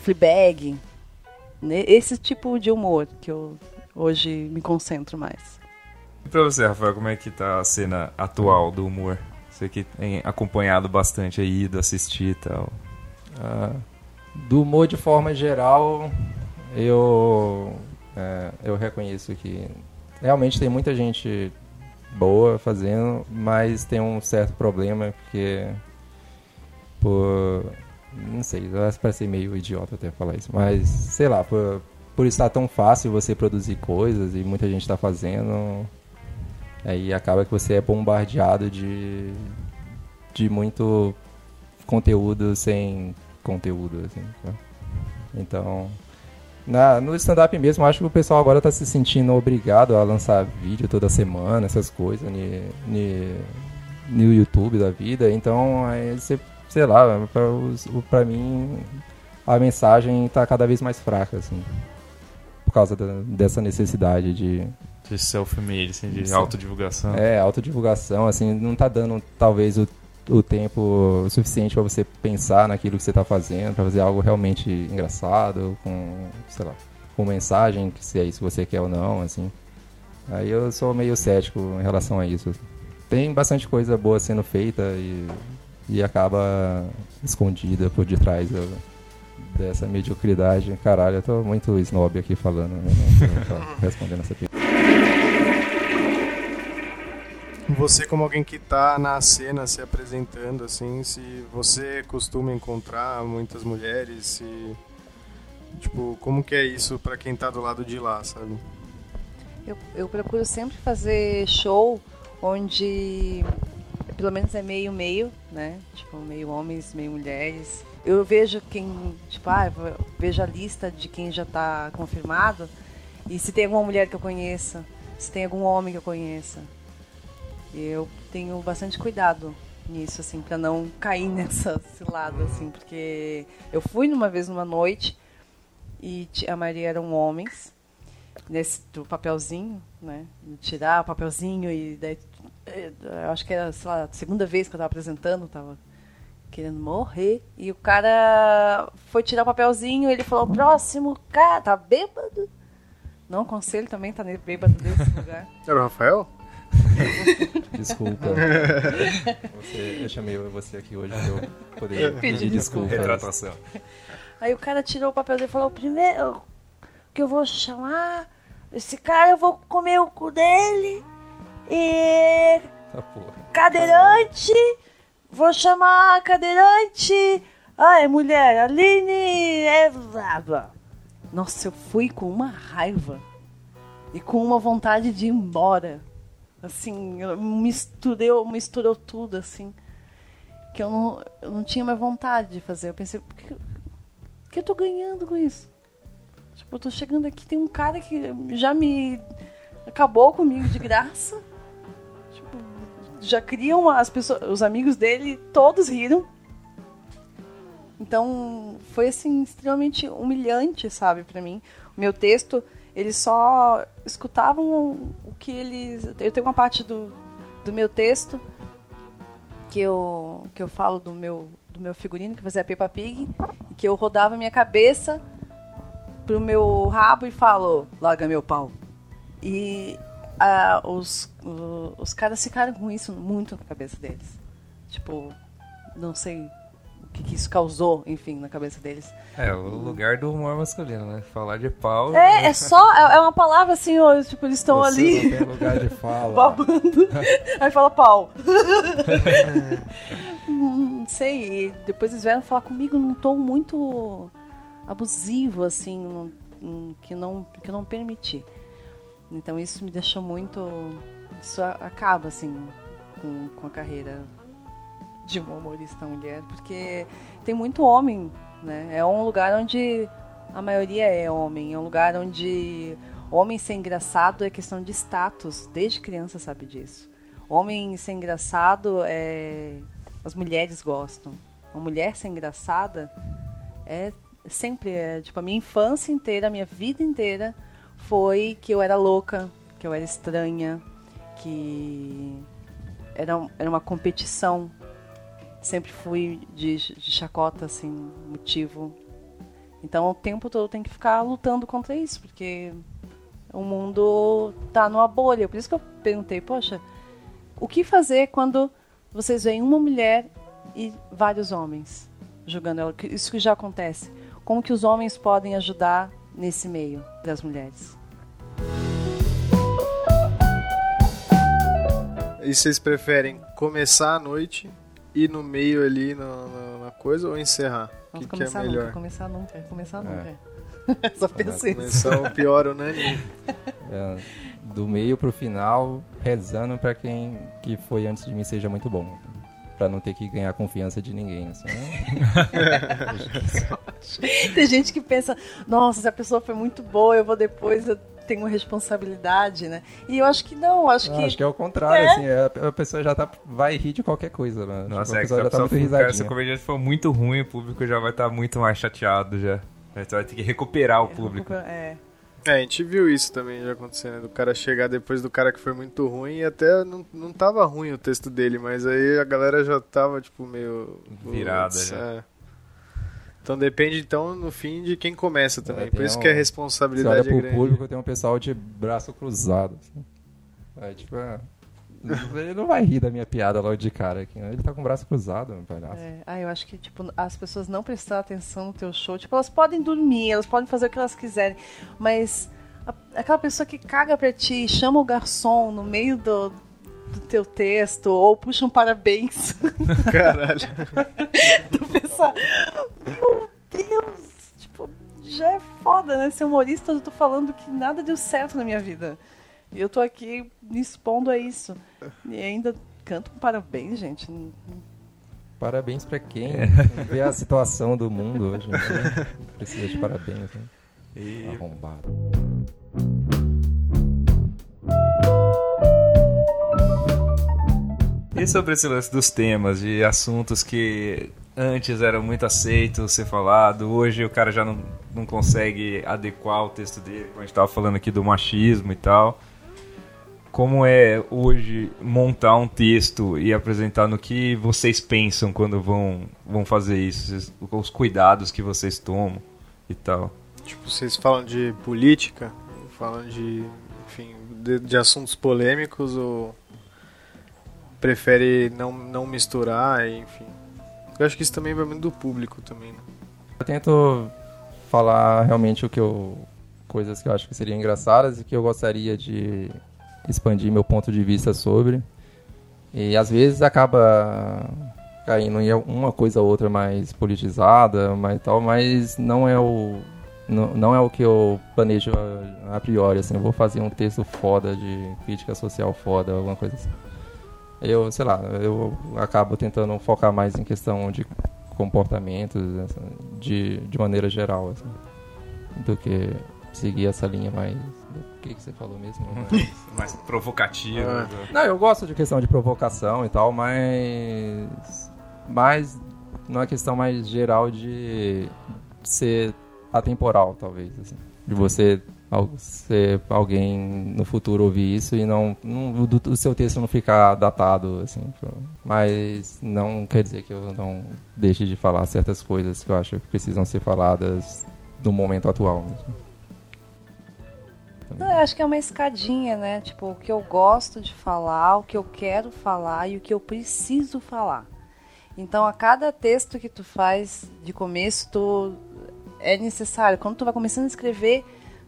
Fleabag. Né? Esse tipo de humor que eu hoje me concentro mais. E pra você, Rafael, como é que tá a cena atual do humor? Você que tem acompanhado bastante aí, ido assistir e tal. Ah, do humor de forma geral, eu, é, eu reconheço que realmente tem muita gente boa fazendo, mas tem um certo problema porque por não sei, vai parecer meio idiota até falar isso, mas sei lá, por, por estar tão fácil você produzir coisas e muita gente está fazendo, aí acaba que você é bombardeado de de muito conteúdo sem conteúdo, assim. tá? Então, na, no stand-up mesmo, acho que o pessoal agora está se sentindo obrigado a lançar vídeo toda semana, essas coisas, ni- ni- no YouTube da vida. Então, aí você, sei lá, pra, os- pra mim, a mensagem está cada vez mais fraca, assim. Por causa da- dessa necessidade de, De self-made, assim, de Sim. autodivulgação. é, autodivulgação, assim, não tá dando talvez o, o tempo suficiente para você pensar naquilo que você tá fazendo, para fazer algo realmente engraçado, com, sei lá, com mensagem, que se é isso que você quer ou não, assim. Aí eu sou meio cético em relação a isso. Tem bastante coisa boa sendo feita e, e acaba escondida por detrás dessa mediocridade. Caralho, eu tô muito snob aqui falando, né? Não tô respondendo essa pergunta. Você como alguém que tá na cena se apresentando, assim, se você costuma encontrar muitas mulheres, se... Tipo, como que é isso pra quem tá do lado de lá, sabe? Eu, eu procuro sempre fazer show onde pelo menos é meio meio, né? Tipo, meio homens, meio mulheres. Eu vejo quem, tipo, ah, vejo a lista de quem já tá confirmado e se tem alguma mulher que eu conheça, se tem algum homem que eu conheça. Eu tenho bastante cuidado nisso, assim, pra não cair nessa cilada, assim, porque eu fui numa vez numa noite e a maioria eram homens nesse do papelzinho, né? Tirar o papelzinho e daí eh, eu acho que era, sei lá, a segunda vez que eu estava apresentando, tava querendo morrer. E o cara foi tirar o papelzinho e ele falou, próximo, cara, tá bêbado. Não aconselho também tá bêbado nesse lugar. Era o Rafael? Desculpa. Você- eu chamei você aqui hoje pra eu poder Pedir pedir desculpas. Retratação. Aí o cara tirou o papel dele e falou, primeiro que eu vou chamar, esse cara eu vou comer o cu dele e porra. cadeirante, vou chamar cadeirante, Ah, é mulher, Aline é. Nossa, eu fui com uma raiva e com uma vontade de ir embora. Assim, misturou, misturou tudo, assim. Que eu não, eu não tinha mais vontade de fazer. Eu pensei, por que, que eu tô ganhando com isso? Tipo, eu tô chegando aqui, tem um cara que já me acabou comigo de graça. tipo, já criam as pessoas, os amigos dele, todos riram. Então, foi assim extremamente humilhante, sabe, para mim. O meu texto, eles só escutavam o que eles, eu tenho uma parte do, do meu texto que eu que eu falo do meu do meu figurino que fazia Peppa Pig, que eu rodava minha cabeça pro meu rabo e falo, larga meu pau. E uh, os, uh, os caras ficaram com isso muito na cabeça deles. Tipo, não sei o que, que, isso causou, enfim, na cabeça deles. É, o lugar do humor masculino, né? Falar de pau. É, é só, é, é uma palavra assim, ó, tipo, eles estão ali. Não tem lugar de fala. babando. Aí fala pau. não sei, depois eles vieram falar comigo num tom muito abusivo, assim, que não, que não permiti. Então isso me deixou muito. Isso acaba, assim, com, com a carreira de uma humorista mulher, porque tem muito homem, né? É um lugar onde a maioria é homem, é um lugar onde homem ser engraçado é questão de status, desde criança sabe disso. Homem ser engraçado é. As mulheres gostam. Uma mulher ser engraçada é sempre, é, tipo, a minha infância inteira, a minha vida inteira foi que eu era louca, que eu era estranha, que era, era uma competição. Sempre fui de, de chacota, assim, motivo. Então o tempo todo tem que ficar lutando contra isso, porque o mundo tá numa bolha. Por isso que eu perguntei, poxa, o que fazer quando vocês veem uma mulher e vários homens julgando ela? Isso que já acontece. Como que os homens podem ajudar nesse meio das mulheres? E vocês preferem começar a noite, ir no meio ali na, na, na coisa ou encerrar? O que, que, é melhor? Nunca, começar nunca, começar é. nunca. Só penso isso. Começar o pior unânime. É, do meio pro final, rezando para quem que foi antes de mim seja muito bom para não ter que ganhar confiança de ninguém. Assim, né? Tem gente que pensa, nossa, se a pessoa foi muito boa, eu vou depois, eu tenho responsabilidade, né? E eu acho que não, acho não, que. Acho que é o contrário, é. assim, a, a, pessoa já tá, vai rir de qualquer coisa, né? Tipo, nossa, tipo, a pessoa é que já tá muito risadinha. Se o comediante for muito ruim, o público já vai estar tá muito mais chateado já. Você vai ter que recuperar o público. É. É, a gente viu isso também já acontecendo, né? do cara chegar depois do cara que foi muito ruim e até não, não tava ruim o texto dele, mas aí a galera já tava, tipo, meio... Virada já. É. Então depende, então, no fim, de quem começa também. É, Por isso um... que a responsabilidade Você olha é pro grande. público, tem um pessoal de braço cruzado. Assim. É, tipo, é... Ele não vai rir da minha piada logo de cara aqui. Né? Ele tá com o braço cruzado, meu palhaço. É. Ah, eu acho que, tipo, as pessoas não prestar atenção no teu show. Tipo, elas podem dormir, elas podem fazer o que elas quiserem. Mas a, aquela pessoa que caga pra ti, chama o garçom no meio do, do teu texto, ou puxa um parabéns. Caralho. tu pensa, meu Deus, tipo, já é foda, né? Ser humorista, eu tô falando que nada deu certo na minha vida. E eu tô aqui me expondo a isso. E ainda canto um parabéns, gente. Parabéns para quem é. vê a situação do mundo hoje. Né? Precisa de parabéns. Né? E... Arrombado. E sobre esse lance dos temas, de assuntos que antes eram muito aceitos ser falado, hoje o cara já não, não consegue adequar o texto dele, como a gente estava falando aqui do machismo e tal como é hoje montar um texto e apresentar no que vocês pensam quando vão, vão fazer isso, os cuidados que vocês tomam e tal. Tipo, vocês falam de política, falam de, enfim, de, de assuntos polêmicos ou prefere não, não misturar, enfim. Eu acho que isso também vai muito do público também, né? Eu tento falar realmente o que eu coisas que eu acho que seriam engraçadas e que eu gostaria de expandir meu ponto de vista sobre. E às vezes acaba caindo em uma coisa ou outra mais politizada, mais tal, mas não é o não, não é o que eu planejo a, a priori, assim, eu vou fazer um texto foda de crítica social foda, alguma coisa assim. Eu, sei lá, eu acabo tentando focar mais em questão de comportamentos, assim, de, de maneira geral, assim, do que seguir essa linha mais o que, que você falou mesmo? mais provocativa. Não, eu gosto de questão de provocação e tal, mas. Mas numa questão mais geral de ser atemporal, talvez. Assim. De você ser alguém no futuro ouvir isso e não, não o, seu texto não ficar datado assim mas não quer dizer que eu não deixe de falar certas coisas que eu acho que precisam ser faladas no momento atual mesmo. Não, eu acho que é uma escadinha, né? Tipo, o que eu gosto de falar, o que eu quero falar e o que eu preciso falar. Então, a cada texto que tu faz de começo, tu é necessário. Quando tu vai começando a escrever,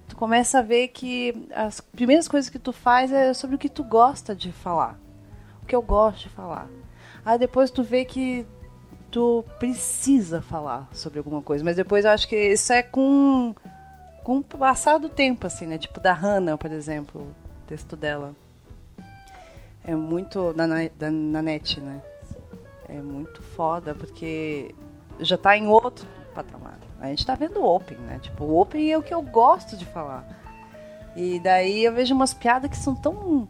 tu começa a ver que as primeiras coisas que tu faz é sobre o que tu gosta de falar. O que eu gosto de falar. Aí depois tu vê que tu precisa falar sobre alguma coisa. Mas depois eu acho que isso é com com o passar do tempo, assim, né? Tipo da Hannah, por exemplo, o texto dela. É muito da, da Nanette, né? É muito foda, porque já tá em outro patamar. A gente tá vendo o Open, né? Tipo, o Open é o que eu gosto de falar. E daí eu vejo umas piadas que são tão.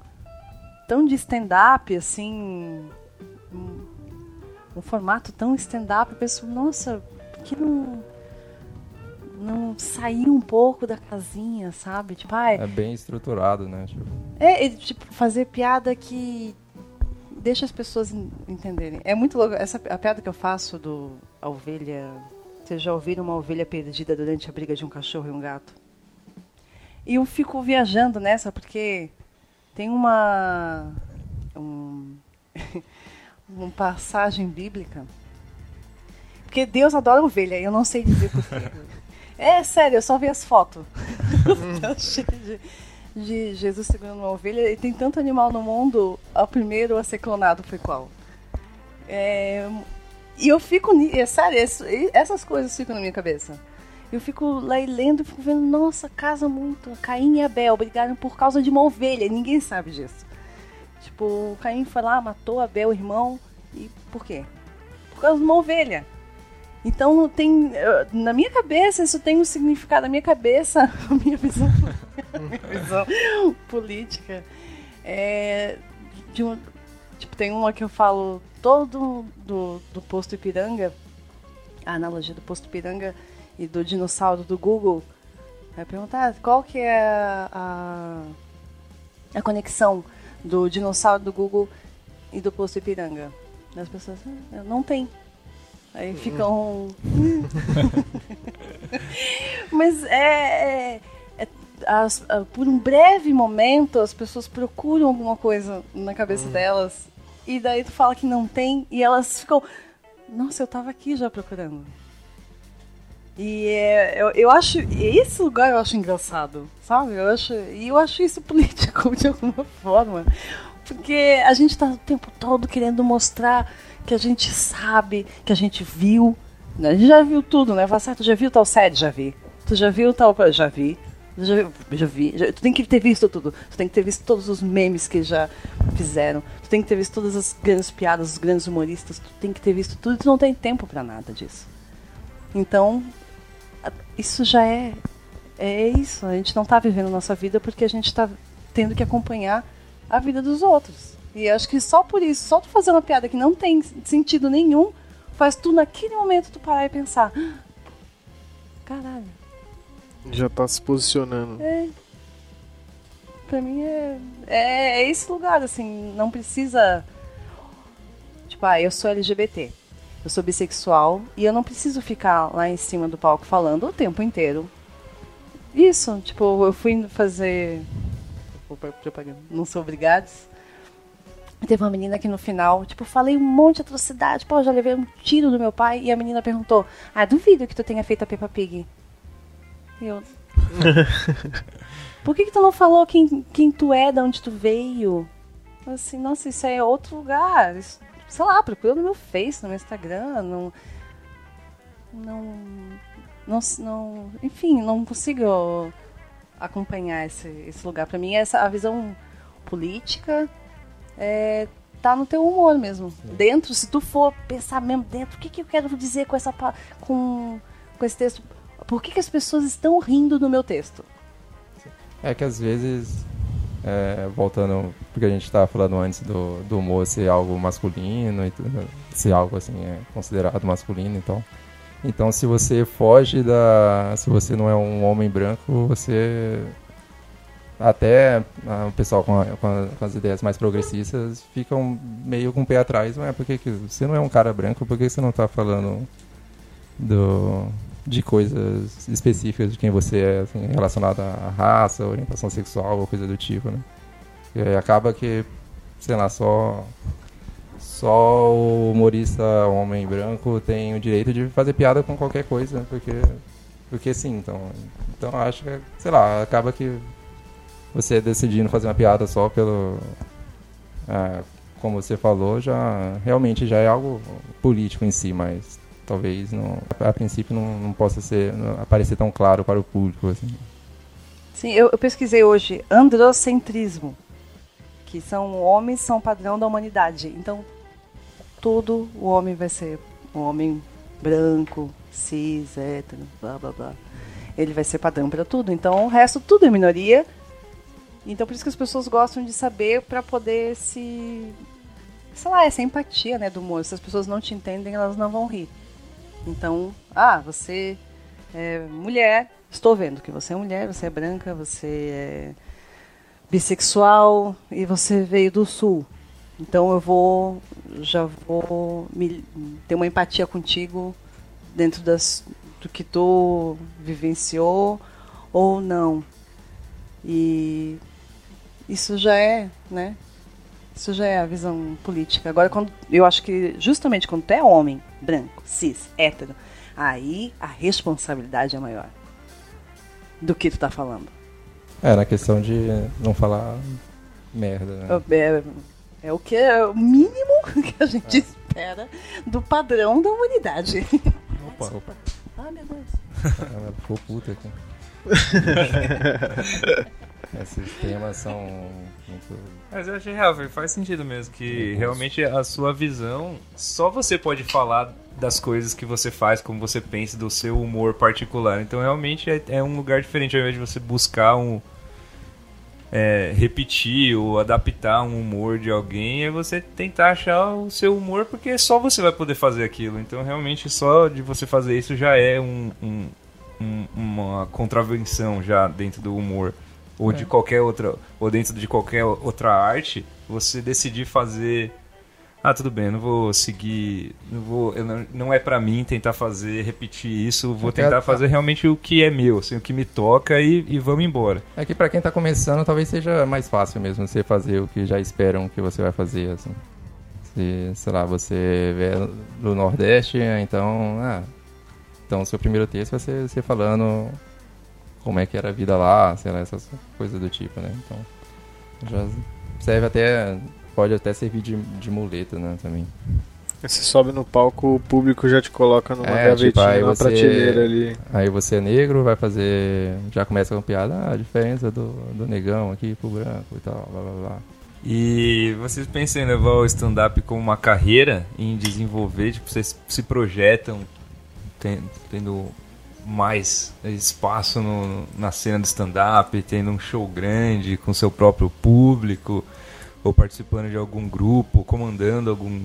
tão de stand-up, assim. Um, um formato tão stand-up, eu penso, nossa, por que não não sair um pouco da casinha, sabe? Tipo, ai, é bem estruturado, né? Tipo... É, tipo, fazer piada que deixa as pessoas entenderem. É muito louco. Essa, a piada que eu faço do a ovelha. Vocês já ouviram uma ovelha perdida durante a briga de um cachorro e um gato? E eu fico viajando nessa porque tem uma. Um, uma passagem bíblica. Porque Deus adora ovelha, eu não sei dizer porquê. É sério, eu só vi as fotos. de, de Jesus segurando uma ovelha. E tem tanto animal no mundo, o primeiro a ser clonado foi qual? É, e eu fico. É sério, essas coisas ficam na minha cabeça. Eu fico lá e lendo, fico vendo, nossa, casa muito. Caim e Abel brigaram por causa de uma ovelha, e ninguém sabe disso. Tipo, o Caim foi lá, matou Abel, irmão, e por quê? Por causa de uma ovelha. Então tem na minha cabeça isso tem um significado na minha cabeça, a minha visão, a minha visão política é de tipo tem uma que eu falo todo do, do posto Ipiranga, a analogia do posto Ipiranga e do dinossauro do Google. Vai perguntar qual que é a, a conexão do dinossauro do Google e do posto Ipiranga. As pessoas ah, não tem. Aí ficam. Mas é. é, é as, por um breve momento as pessoas procuram alguma coisa na cabeça hum. delas e daí tu fala que não tem e elas ficam. Nossa, eu tava aqui já procurando. E é, eu, eu acho. Esse lugar eu acho engraçado, sabe? Eu acho, e eu acho isso político de alguma forma. Porque a gente tá o tempo todo querendo mostrar que a gente sabe, que a gente viu. Né? A gente já viu tudo, né? Fala, certo, já viu tal série? Já vi. Tu já viu tal. Já vi. Já, já vi. Já, tu tem que ter visto tudo. Tu tem que ter visto todos os memes que já fizeram. Tu tem que ter visto todas as grandes piadas, os grandes humoristas. Tu tem que ter visto tudo. Tu não tem tempo para nada disso. Então, isso já é. É isso. A gente não tá vivendo nossa vida porque a gente tá tendo que acompanhar a vida dos outros. E acho que só por isso, só tu fazer uma piada que não tem sentido nenhum, faz tu naquele momento tu parar e pensar. Ah, caralho. Já tá se posicionando. É. Pra mim é, é, é esse lugar, assim, não precisa. Tipo, ah, eu sou LGBT, eu sou bissexual e eu não preciso ficar lá em cima do palco falando o tempo inteiro. Isso, tipo, eu fui fazer. Não sou obrigados Teve uma menina que no final, tipo, falei um monte de atrocidade, pô, já levei um tiro do meu pai, e a menina perguntou: Ah, duvido que tu tenha feito a Peppa Pig. E eu. Por que, que tu não falou quem, quem tu é, de onde tu veio? Assim, nossa, isso é outro lugar. Isso, sei lá, procura no meu Face, no meu Instagram, não. Não. Não. não enfim, não consigo acompanhar esse, esse lugar. Para mim, essa a visão política é, tá no teu humor mesmo. Dentro, se tu for pensar mesmo dentro, o que, que eu quero dizer com, essa, com, com esse texto? Por que, que as pessoas estão rindo do meu texto? É que às vezes, é, voltando, porque a gente estava falando antes do, do humor ser algo masculino, e ser algo assim, é considerado masculino, então. Então, se você foge da. Se você não é um homem branco, você. Até ah, o pessoal com, a, com, a, com, as ideias mais progressistas ficam meio com o pé atrás. Mas por que, que você não é um cara branco? Por que você não está falando do, de coisas específicas de quem você é, assim, relacionada à raça, orientação sexual ou coisa do tipo, né? E acaba que, sei lá, só só o humorista homem branco tem o direito de fazer piada com qualquer coisa, porque porque sim, então, então acho que, sei lá, acaba que você decidindo fazer uma piada só pelo é, como você falou, já realmente já é algo político em si, mas talvez não, a princípio não, não possa ser não aparecer tão claro para o público assim. Sim, eu, eu pesquisei hoje androcentrismo, que são homens são padrão da humanidade. Então tudo o homem vai ser um homem branco, cis, hétero, blá blá blá. Ele vai ser padrão para tudo. Então o resto tudo é minoria. Então por isso que as pessoas gostam de saber para poder se sei lá, essa empatia, né, do humor. Se as pessoas não te entendem, elas não vão rir. Então, ah, você é mulher, estou vendo que você é mulher, você é branca, você é bissexual e você veio do sul. Então eu vou já vou me, ter uma empatia contigo dentro das, do que tu vivenciou ou não. E isso já é, né? Isso já é a visão política. Agora, quando, eu acho que justamente quando tu é homem, branco, cis, hétero, aí a responsabilidade é maior do que tu tá falando. É, na questão de não falar merda, né? É, é o que é o mínimo que a gente é. espera do padrão da humanidade. Opa, opa. Ah, meu Deus. Ela ficou puta aqui. Esses temas são muito. Mas eu achei real, faz sentido mesmo. Que realmente a sua visão. Só você pode falar das coisas que você faz, como você pensa, do seu humor particular. Então realmente é, é um lugar diferente ao invés de você buscar um. É, repetir ou adaptar um humor de alguém, é você tentar achar o seu humor, porque só você vai poder fazer aquilo. Então, realmente, só de você fazer isso já é um, um, um, uma contravenção já dentro do humor ou é. de qualquer outra, ou dentro de qualquer outra arte, você decidir fazer ah, tudo bem, não vou seguir, não vou, não, não, é para mim tentar fazer, repetir isso, vou tentar fazer realmente o que é meu, assim, o que me toca e, e vamos embora. É que para quem tá começando, talvez seja mais fácil mesmo você fazer o que já esperam que você vai fazer, assim. Se, sei lá, você vier do Nordeste, então, ah, então seu primeiro texto vai ser você falando como é que era a vida lá, sei lá, essas coisas do tipo, né? Então, já serve até, pode até servir de, de muleta, né, também. Você sobe no palco, o público já te coloca numa é, gavetinha, tipo, numa você, prateleira ali. Aí você é negro, vai fazer, já começa com piada, ah, a diferença do, do negão aqui pro branco e tal, blá blá blá. E vocês pensam em levar o stand-up como uma carreira, em desenvolver, tipo, vocês se projetam tendo mais espaço no, na cena de stand-up, tendo um show grande com seu próprio público, ou participando de algum grupo, comandando algum,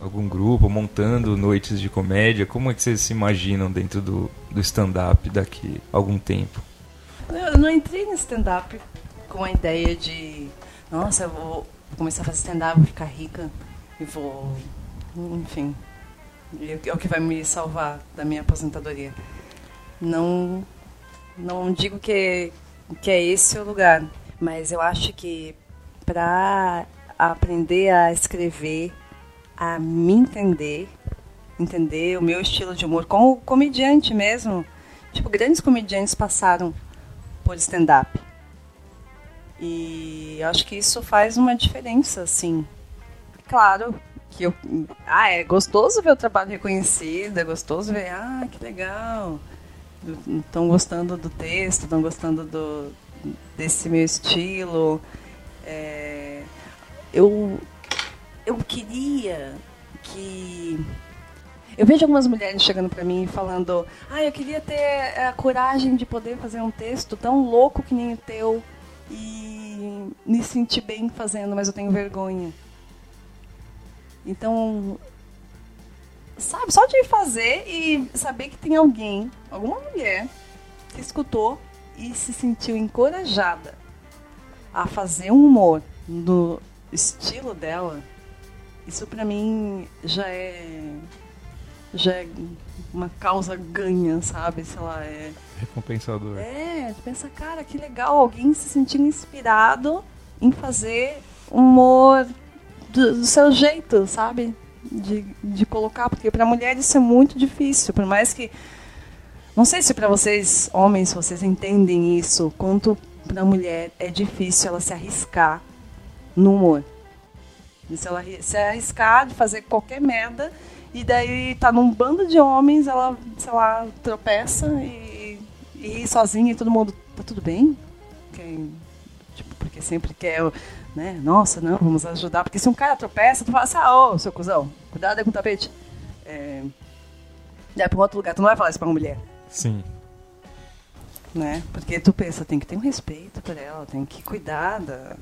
algum grupo, montando noites de comédia? Como é que vocês se imaginam dentro do, do stand-up daqui a algum tempo? Eu não entrei no stand-up com a ideia de, nossa, eu vou começar a fazer stand-up, vou ficar rica e vou, enfim, é o que vai me salvar da minha aposentadoria. Não, não digo que, que é esse o lugar, mas eu acho que para aprender a escrever, a me entender, entender o meu estilo de humor, como comediante mesmo, tipo, grandes comediantes passaram por stand-up. E acho que isso faz uma diferença, assim. Claro, que eu, ah, é gostoso ver o trabalho reconhecido, é gostoso ver, ah, que legal. Estão gostando do texto, estão gostando do, desse meu estilo. É, eu, eu queria que. Eu vejo algumas mulheres chegando para mim falando: Ah, eu queria ter a coragem de poder fazer um texto tão louco que nem o teu e me sentir bem fazendo, mas eu tenho vergonha. Então, sabe, só de fazer e saber que tem alguém, alguma mulher, que escutou e se sentiu encorajada a fazer um humor no estilo dela, isso para mim já é já é uma causa ganha, sabe? Sei lá, é recompensador. É, pensa, cara, que legal alguém se sentir inspirado em fazer humor do, do seu jeito, sabe? De, de colocar, porque para mulher isso é muito difícil, por mais que não sei se para vocês, homens, vocês entendem isso, quanto para mulher é difícil ela se arriscar no humor. E se ela se arriscar de fazer qualquer merda, e daí tá num bando de homens, ela, sei lá, tropeça e, e sozinha e todo mundo, tá tudo bem? Quem, tipo, porque sempre quer, né? Nossa, não, vamos ajudar. Porque se um cara tropeça, tu fala assim, ah, ô, seu cuzão, cuidado aí com o tapete. É, daí pra um outro lugar, tu não vai falar isso pra uma mulher. Sim. Né? Porque tu pensa, tem que ter um respeito por ela, tem que cuidar da,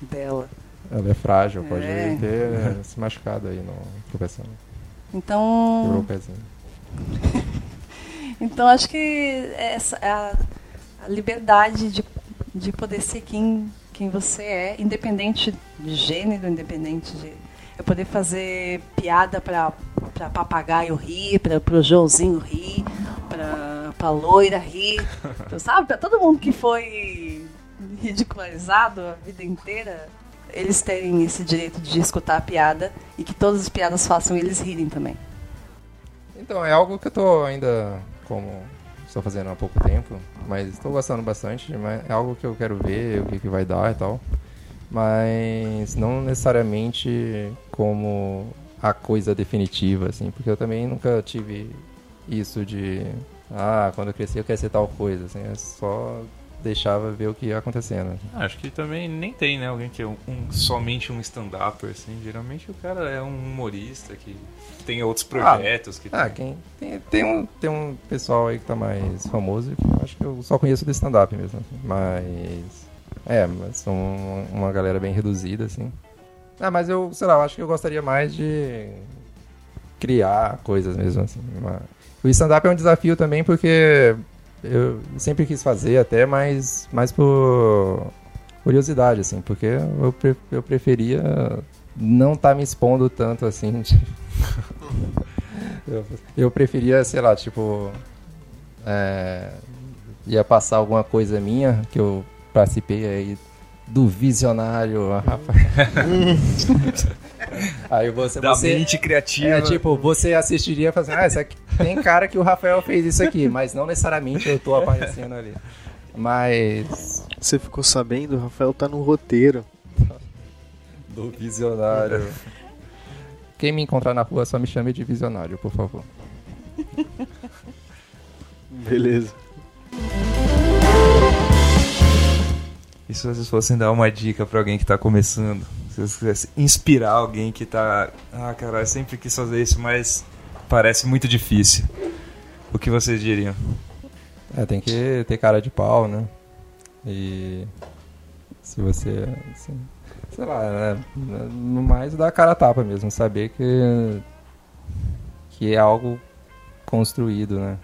dela. Ela é frágil, pode é. ter se machucado aí no tropeçando. Então. Então acho que essa a, a liberdade de, de poder ser quem, quem você é, independente de gênero, independente de. Eu poder fazer piada para papagaio rir, para o Joãozinho rir, pra, pra loira rir, sabe? Pra todo mundo que foi ridicularizado a vida inteira, eles terem esse direito de escutar a piada e que todas as piadas façam eles rirem também. Então, é algo que eu tô ainda como estou fazendo há pouco tempo, mas estou gostando bastante, é algo que eu quero ver, o que, que vai dar e tal. Mas não necessariamente como a coisa definitiva, assim, porque eu também nunca tive isso de ah, quando eu crescer eu quero ser tal coisa, assim, é só deixava ver o que ia acontecendo. Ah, acho que também nem tem, né, alguém que é um, um somente um stand-upper, assim, geralmente o cara é um humorista que tem outros projetos. Ah, que ah quem, tem, tem, um, tem um pessoal aí que tá mais famoso que eu acho que eu só conheço do stand-up mesmo, assim, mas... É, mas são uma galera bem reduzida, assim. Ah, mas eu, sei lá, eu acho que eu gostaria mais de criar coisas mesmo, assim. Uma... O stand-up é um desafio também porque eu sempre quis fazer até, mas mais por curiosidade, assim, porque eu, pre eu preferia não estar tá me expondo tanto, assim. eu, eu preferia, sei lá, tipo... É, ia passar alguma coisa minha que eu participei aí do visionário Rafael. Aí você, da você, mente criativa. É, tipo, você assistiria e assim, ah, isso aqui, tem cara que o Rafael fez isso aqui, mas não necessariamente eu tô aparecendo ali. Mas. Você ficou sabendo? O Rafael tá no roteiro. Do visionário. Quem me encontrar na rua só me chame de visionário, por favor. Beleza. E se vocês fossem dar uma dica para alguém que está começando? Se vocês quisessem inspirar alguém que está. Ah, cara, eu sempre quis fazer isso, mas parece muito difícil. O que vocês diriam? É, tem que ter cara de pau, né? E. Se você. Assim, sei lá, né? no mais dar a cara a tapa mesmo, saber que. que é algo construído, né?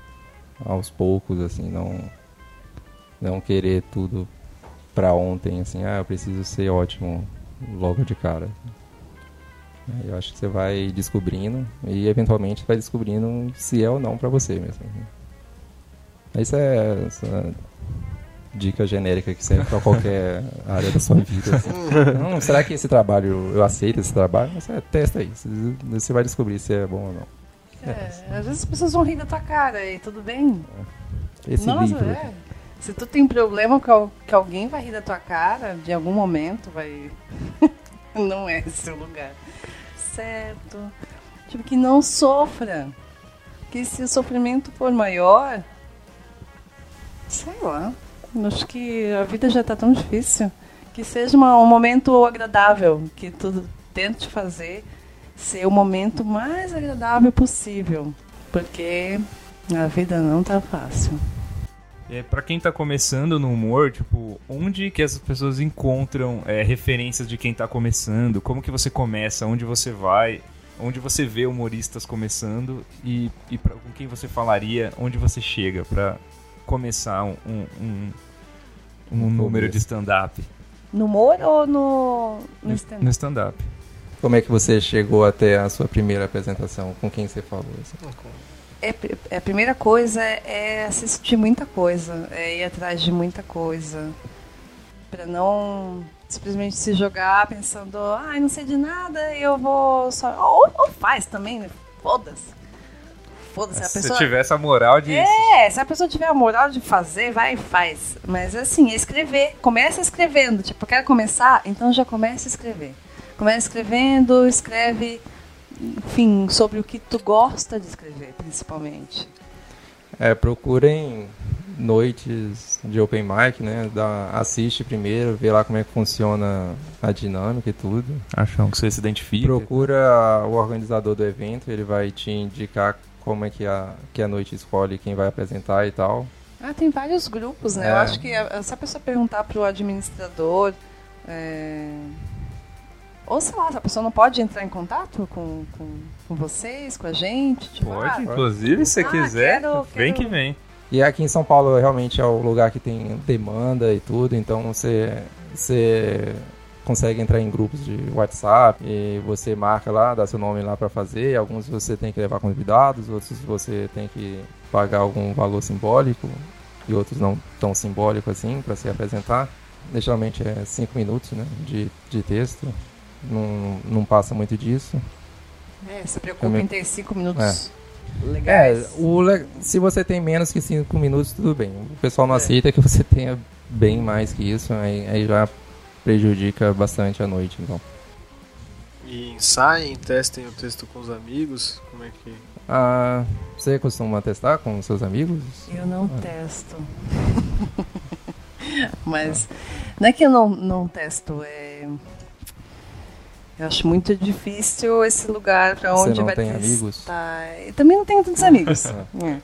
Aos poucos, assim, não. Não querer tudo para ontem, assim, ah, eu preciso ser ótimo logo de cara. Eu acho que você vai descobrindo e eventualmente vai descobrindo se é ou não para você mesmo. Isso é essa dica genérica que serve para qualquer área da sua vida. Assim. Não, será que esse trabalho, eu aceito esse trabalho? Você testa aí, você vai descobrir se é bom ou não. É, às vezes as pessoas vão rir da tua cara e tudo bem. Esse Nossa, livro. É. Se tu tem problema que alguém vai rir da tua cara, de algum momento vai. não é o lugar. certo. Tipo, que não sofra. Que se o sofrimento for maior, sei lá. Acho que a vida já tá tão difícil. Que seja uma, um momento agradável. Que tu tente fazer ser o momento mais agradável possível. Porque a vida não tá fácil. É, para quem tá começando no humor, tipo, onde que essas pessoas encontram é, referências de quem tá começando? Como que você começa? Onde você vai? Onde você vê humoristas começando? E, e pra, com quem você falaria? Onde você chega para começar um, um, um, um número de stand-up? No humor ou no, no stand-up? No stand-up. Como é que você chegou até a sua primeira apresentação? Com quem você falou? Assim? É, é, a primeira coisa é assistir muita coisa, é ir atrás de muita coisa. Pra não simplesmente se jogar pensando, ai, ah, não sei de nada, eu vou só. Ou, ou faz também, né? Foda-se. Foda-se. Se pessoa... tiver essa moral de. É, se a pessoa tiver a moral de fazer, vai e faz. Mas assim, é escrever. Começa escrevendo. Tipo, quero começar? Então já começa a escrever. Começa escrevendo, escreve enfim, sobre o que tu gosta de escrever, principalmente. É, procurem noites de open mic, né? Dá, assiste primeiro, vê lá como é que funciona a dinâmica e tudo. Acham que você se identifica. Procura o organizador do evento, ele vai te indicar como é que a, que a noite escolhe quem vai apresentar e tal. Ah, tem vários grupos, né? É. Eu acho que se a pessoa perguntar para o administrador, é, ou sei lá, a pessoa não pode entrar em contato com, com, com vocês, com a gente? Tipo, pode, ah, inclusive, se ah, quiser, quero, vem quero... que vem. E aqui em São Paulo realmente é o lugar que tem demanda e tudo, então você, você consegue entrar em grupos de WhatsApp e você marca lá, dá seu nome lá para fazer. Alguns você tem que levar convidados, outros você tem que pagar algum valor simbólico e outros não tão simbólico assim para se apresentar. Geralmente é 5 minutos né, de, de texto não, não passa muito disso. É, se preocupa Também... em ter cinco minutos é. legais. É, o le... se você tem menos que cinco minutos, tudo bem. O pessoal não é. aceita que você tenha bem mais que isso, aí, aí já prejudica bastante a noite, então. E ensaiem, testem o texto com os amigos? Como é que. Ah, você costuma testar com os seus amigos? Eu não ah. testo. Mas não é que eu não, não testo, é eu acho muito difícil esse lugar para onde Você não vai tem amigos? Eu também não tenho tantos amigos. é.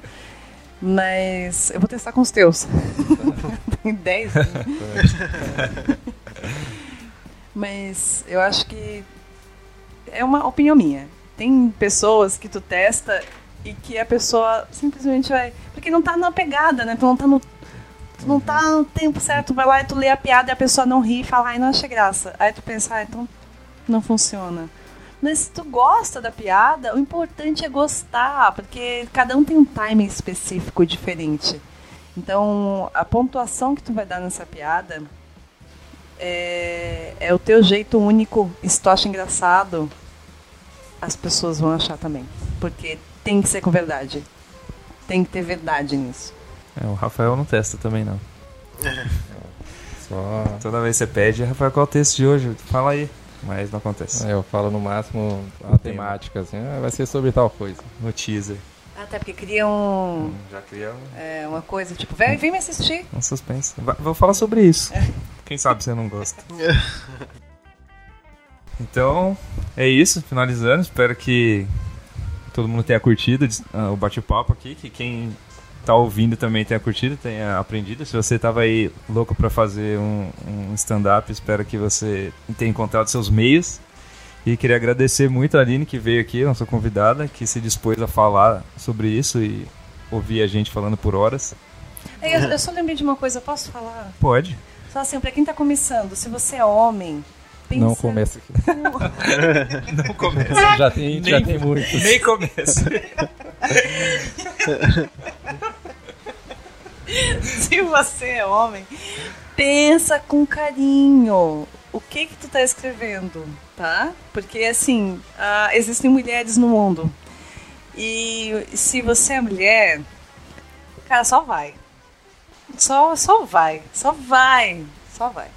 Mas eu vou testar com os teus. tem 10. Né? Mas eu acho que é uma opinião minha. Tem pessoas que tu testa e que a pessoa simplesmente vai. Porque não tá na pegada, né? Tu não tá no. Tu não tá no tempo certo, vai lá e tu lê a piada e a pessoa não ri e fala, ai, não achei graça. Aí tu pensa, ah, então não funciona. Mas se tu gosta da piada, o importante é gostar, porque cada um tem um timing específico diferente. Então, a pontuação que tu vai dar nessa piada é, é o teu jeito único. E se tu acha engraçado, as pessoas vão achar também. Porque tem que ser com verdade. Tem que ter verdade nisso. É, o Rafael não testa também, não. Só... Toda vez que você pede, Rafael, qual é o texto de hoje? Fala aí mas não acontece. É, eu falo no máximo a temática, assim, ah, vai ser sobre tal coisa. No teaser. Até porque cria um. Hum, já cria um... é, uma coisa, tipo, vem, vem me assistir. Um suspense. Vou falar sobre isso. Quem sabe você não gosta. então, é isso, finalizando. Espero que todo mundo tenha curtido uh, o bate-papo aqui. Que quem tá ouvindo também tenha curtido, tenha aprendido. Se você tava aí louco para fazer um, um stand-up, espero que você tenha encontrado seus meios. E queria agradecer muito a Aline que veio aqui, nossa convidada, que se dispôs a falar sobre isso e ouvir a gente falando por horas. Eu, eu só lembrei de uma coisa, posso falar? Pode. Só assim, pra quem tá começando, se você é homem, Pensa... Não começa aqui. não começa. Já tem, nem, já tem muitos. Nem começa. Se você é homem, pensa com carinho. O que que tu tá escrevendo, tá? Porque assim, uh, existem mulheres no mundo. E se você é mulher, cara, só vai. Só, só vai. Só vai. Só vai.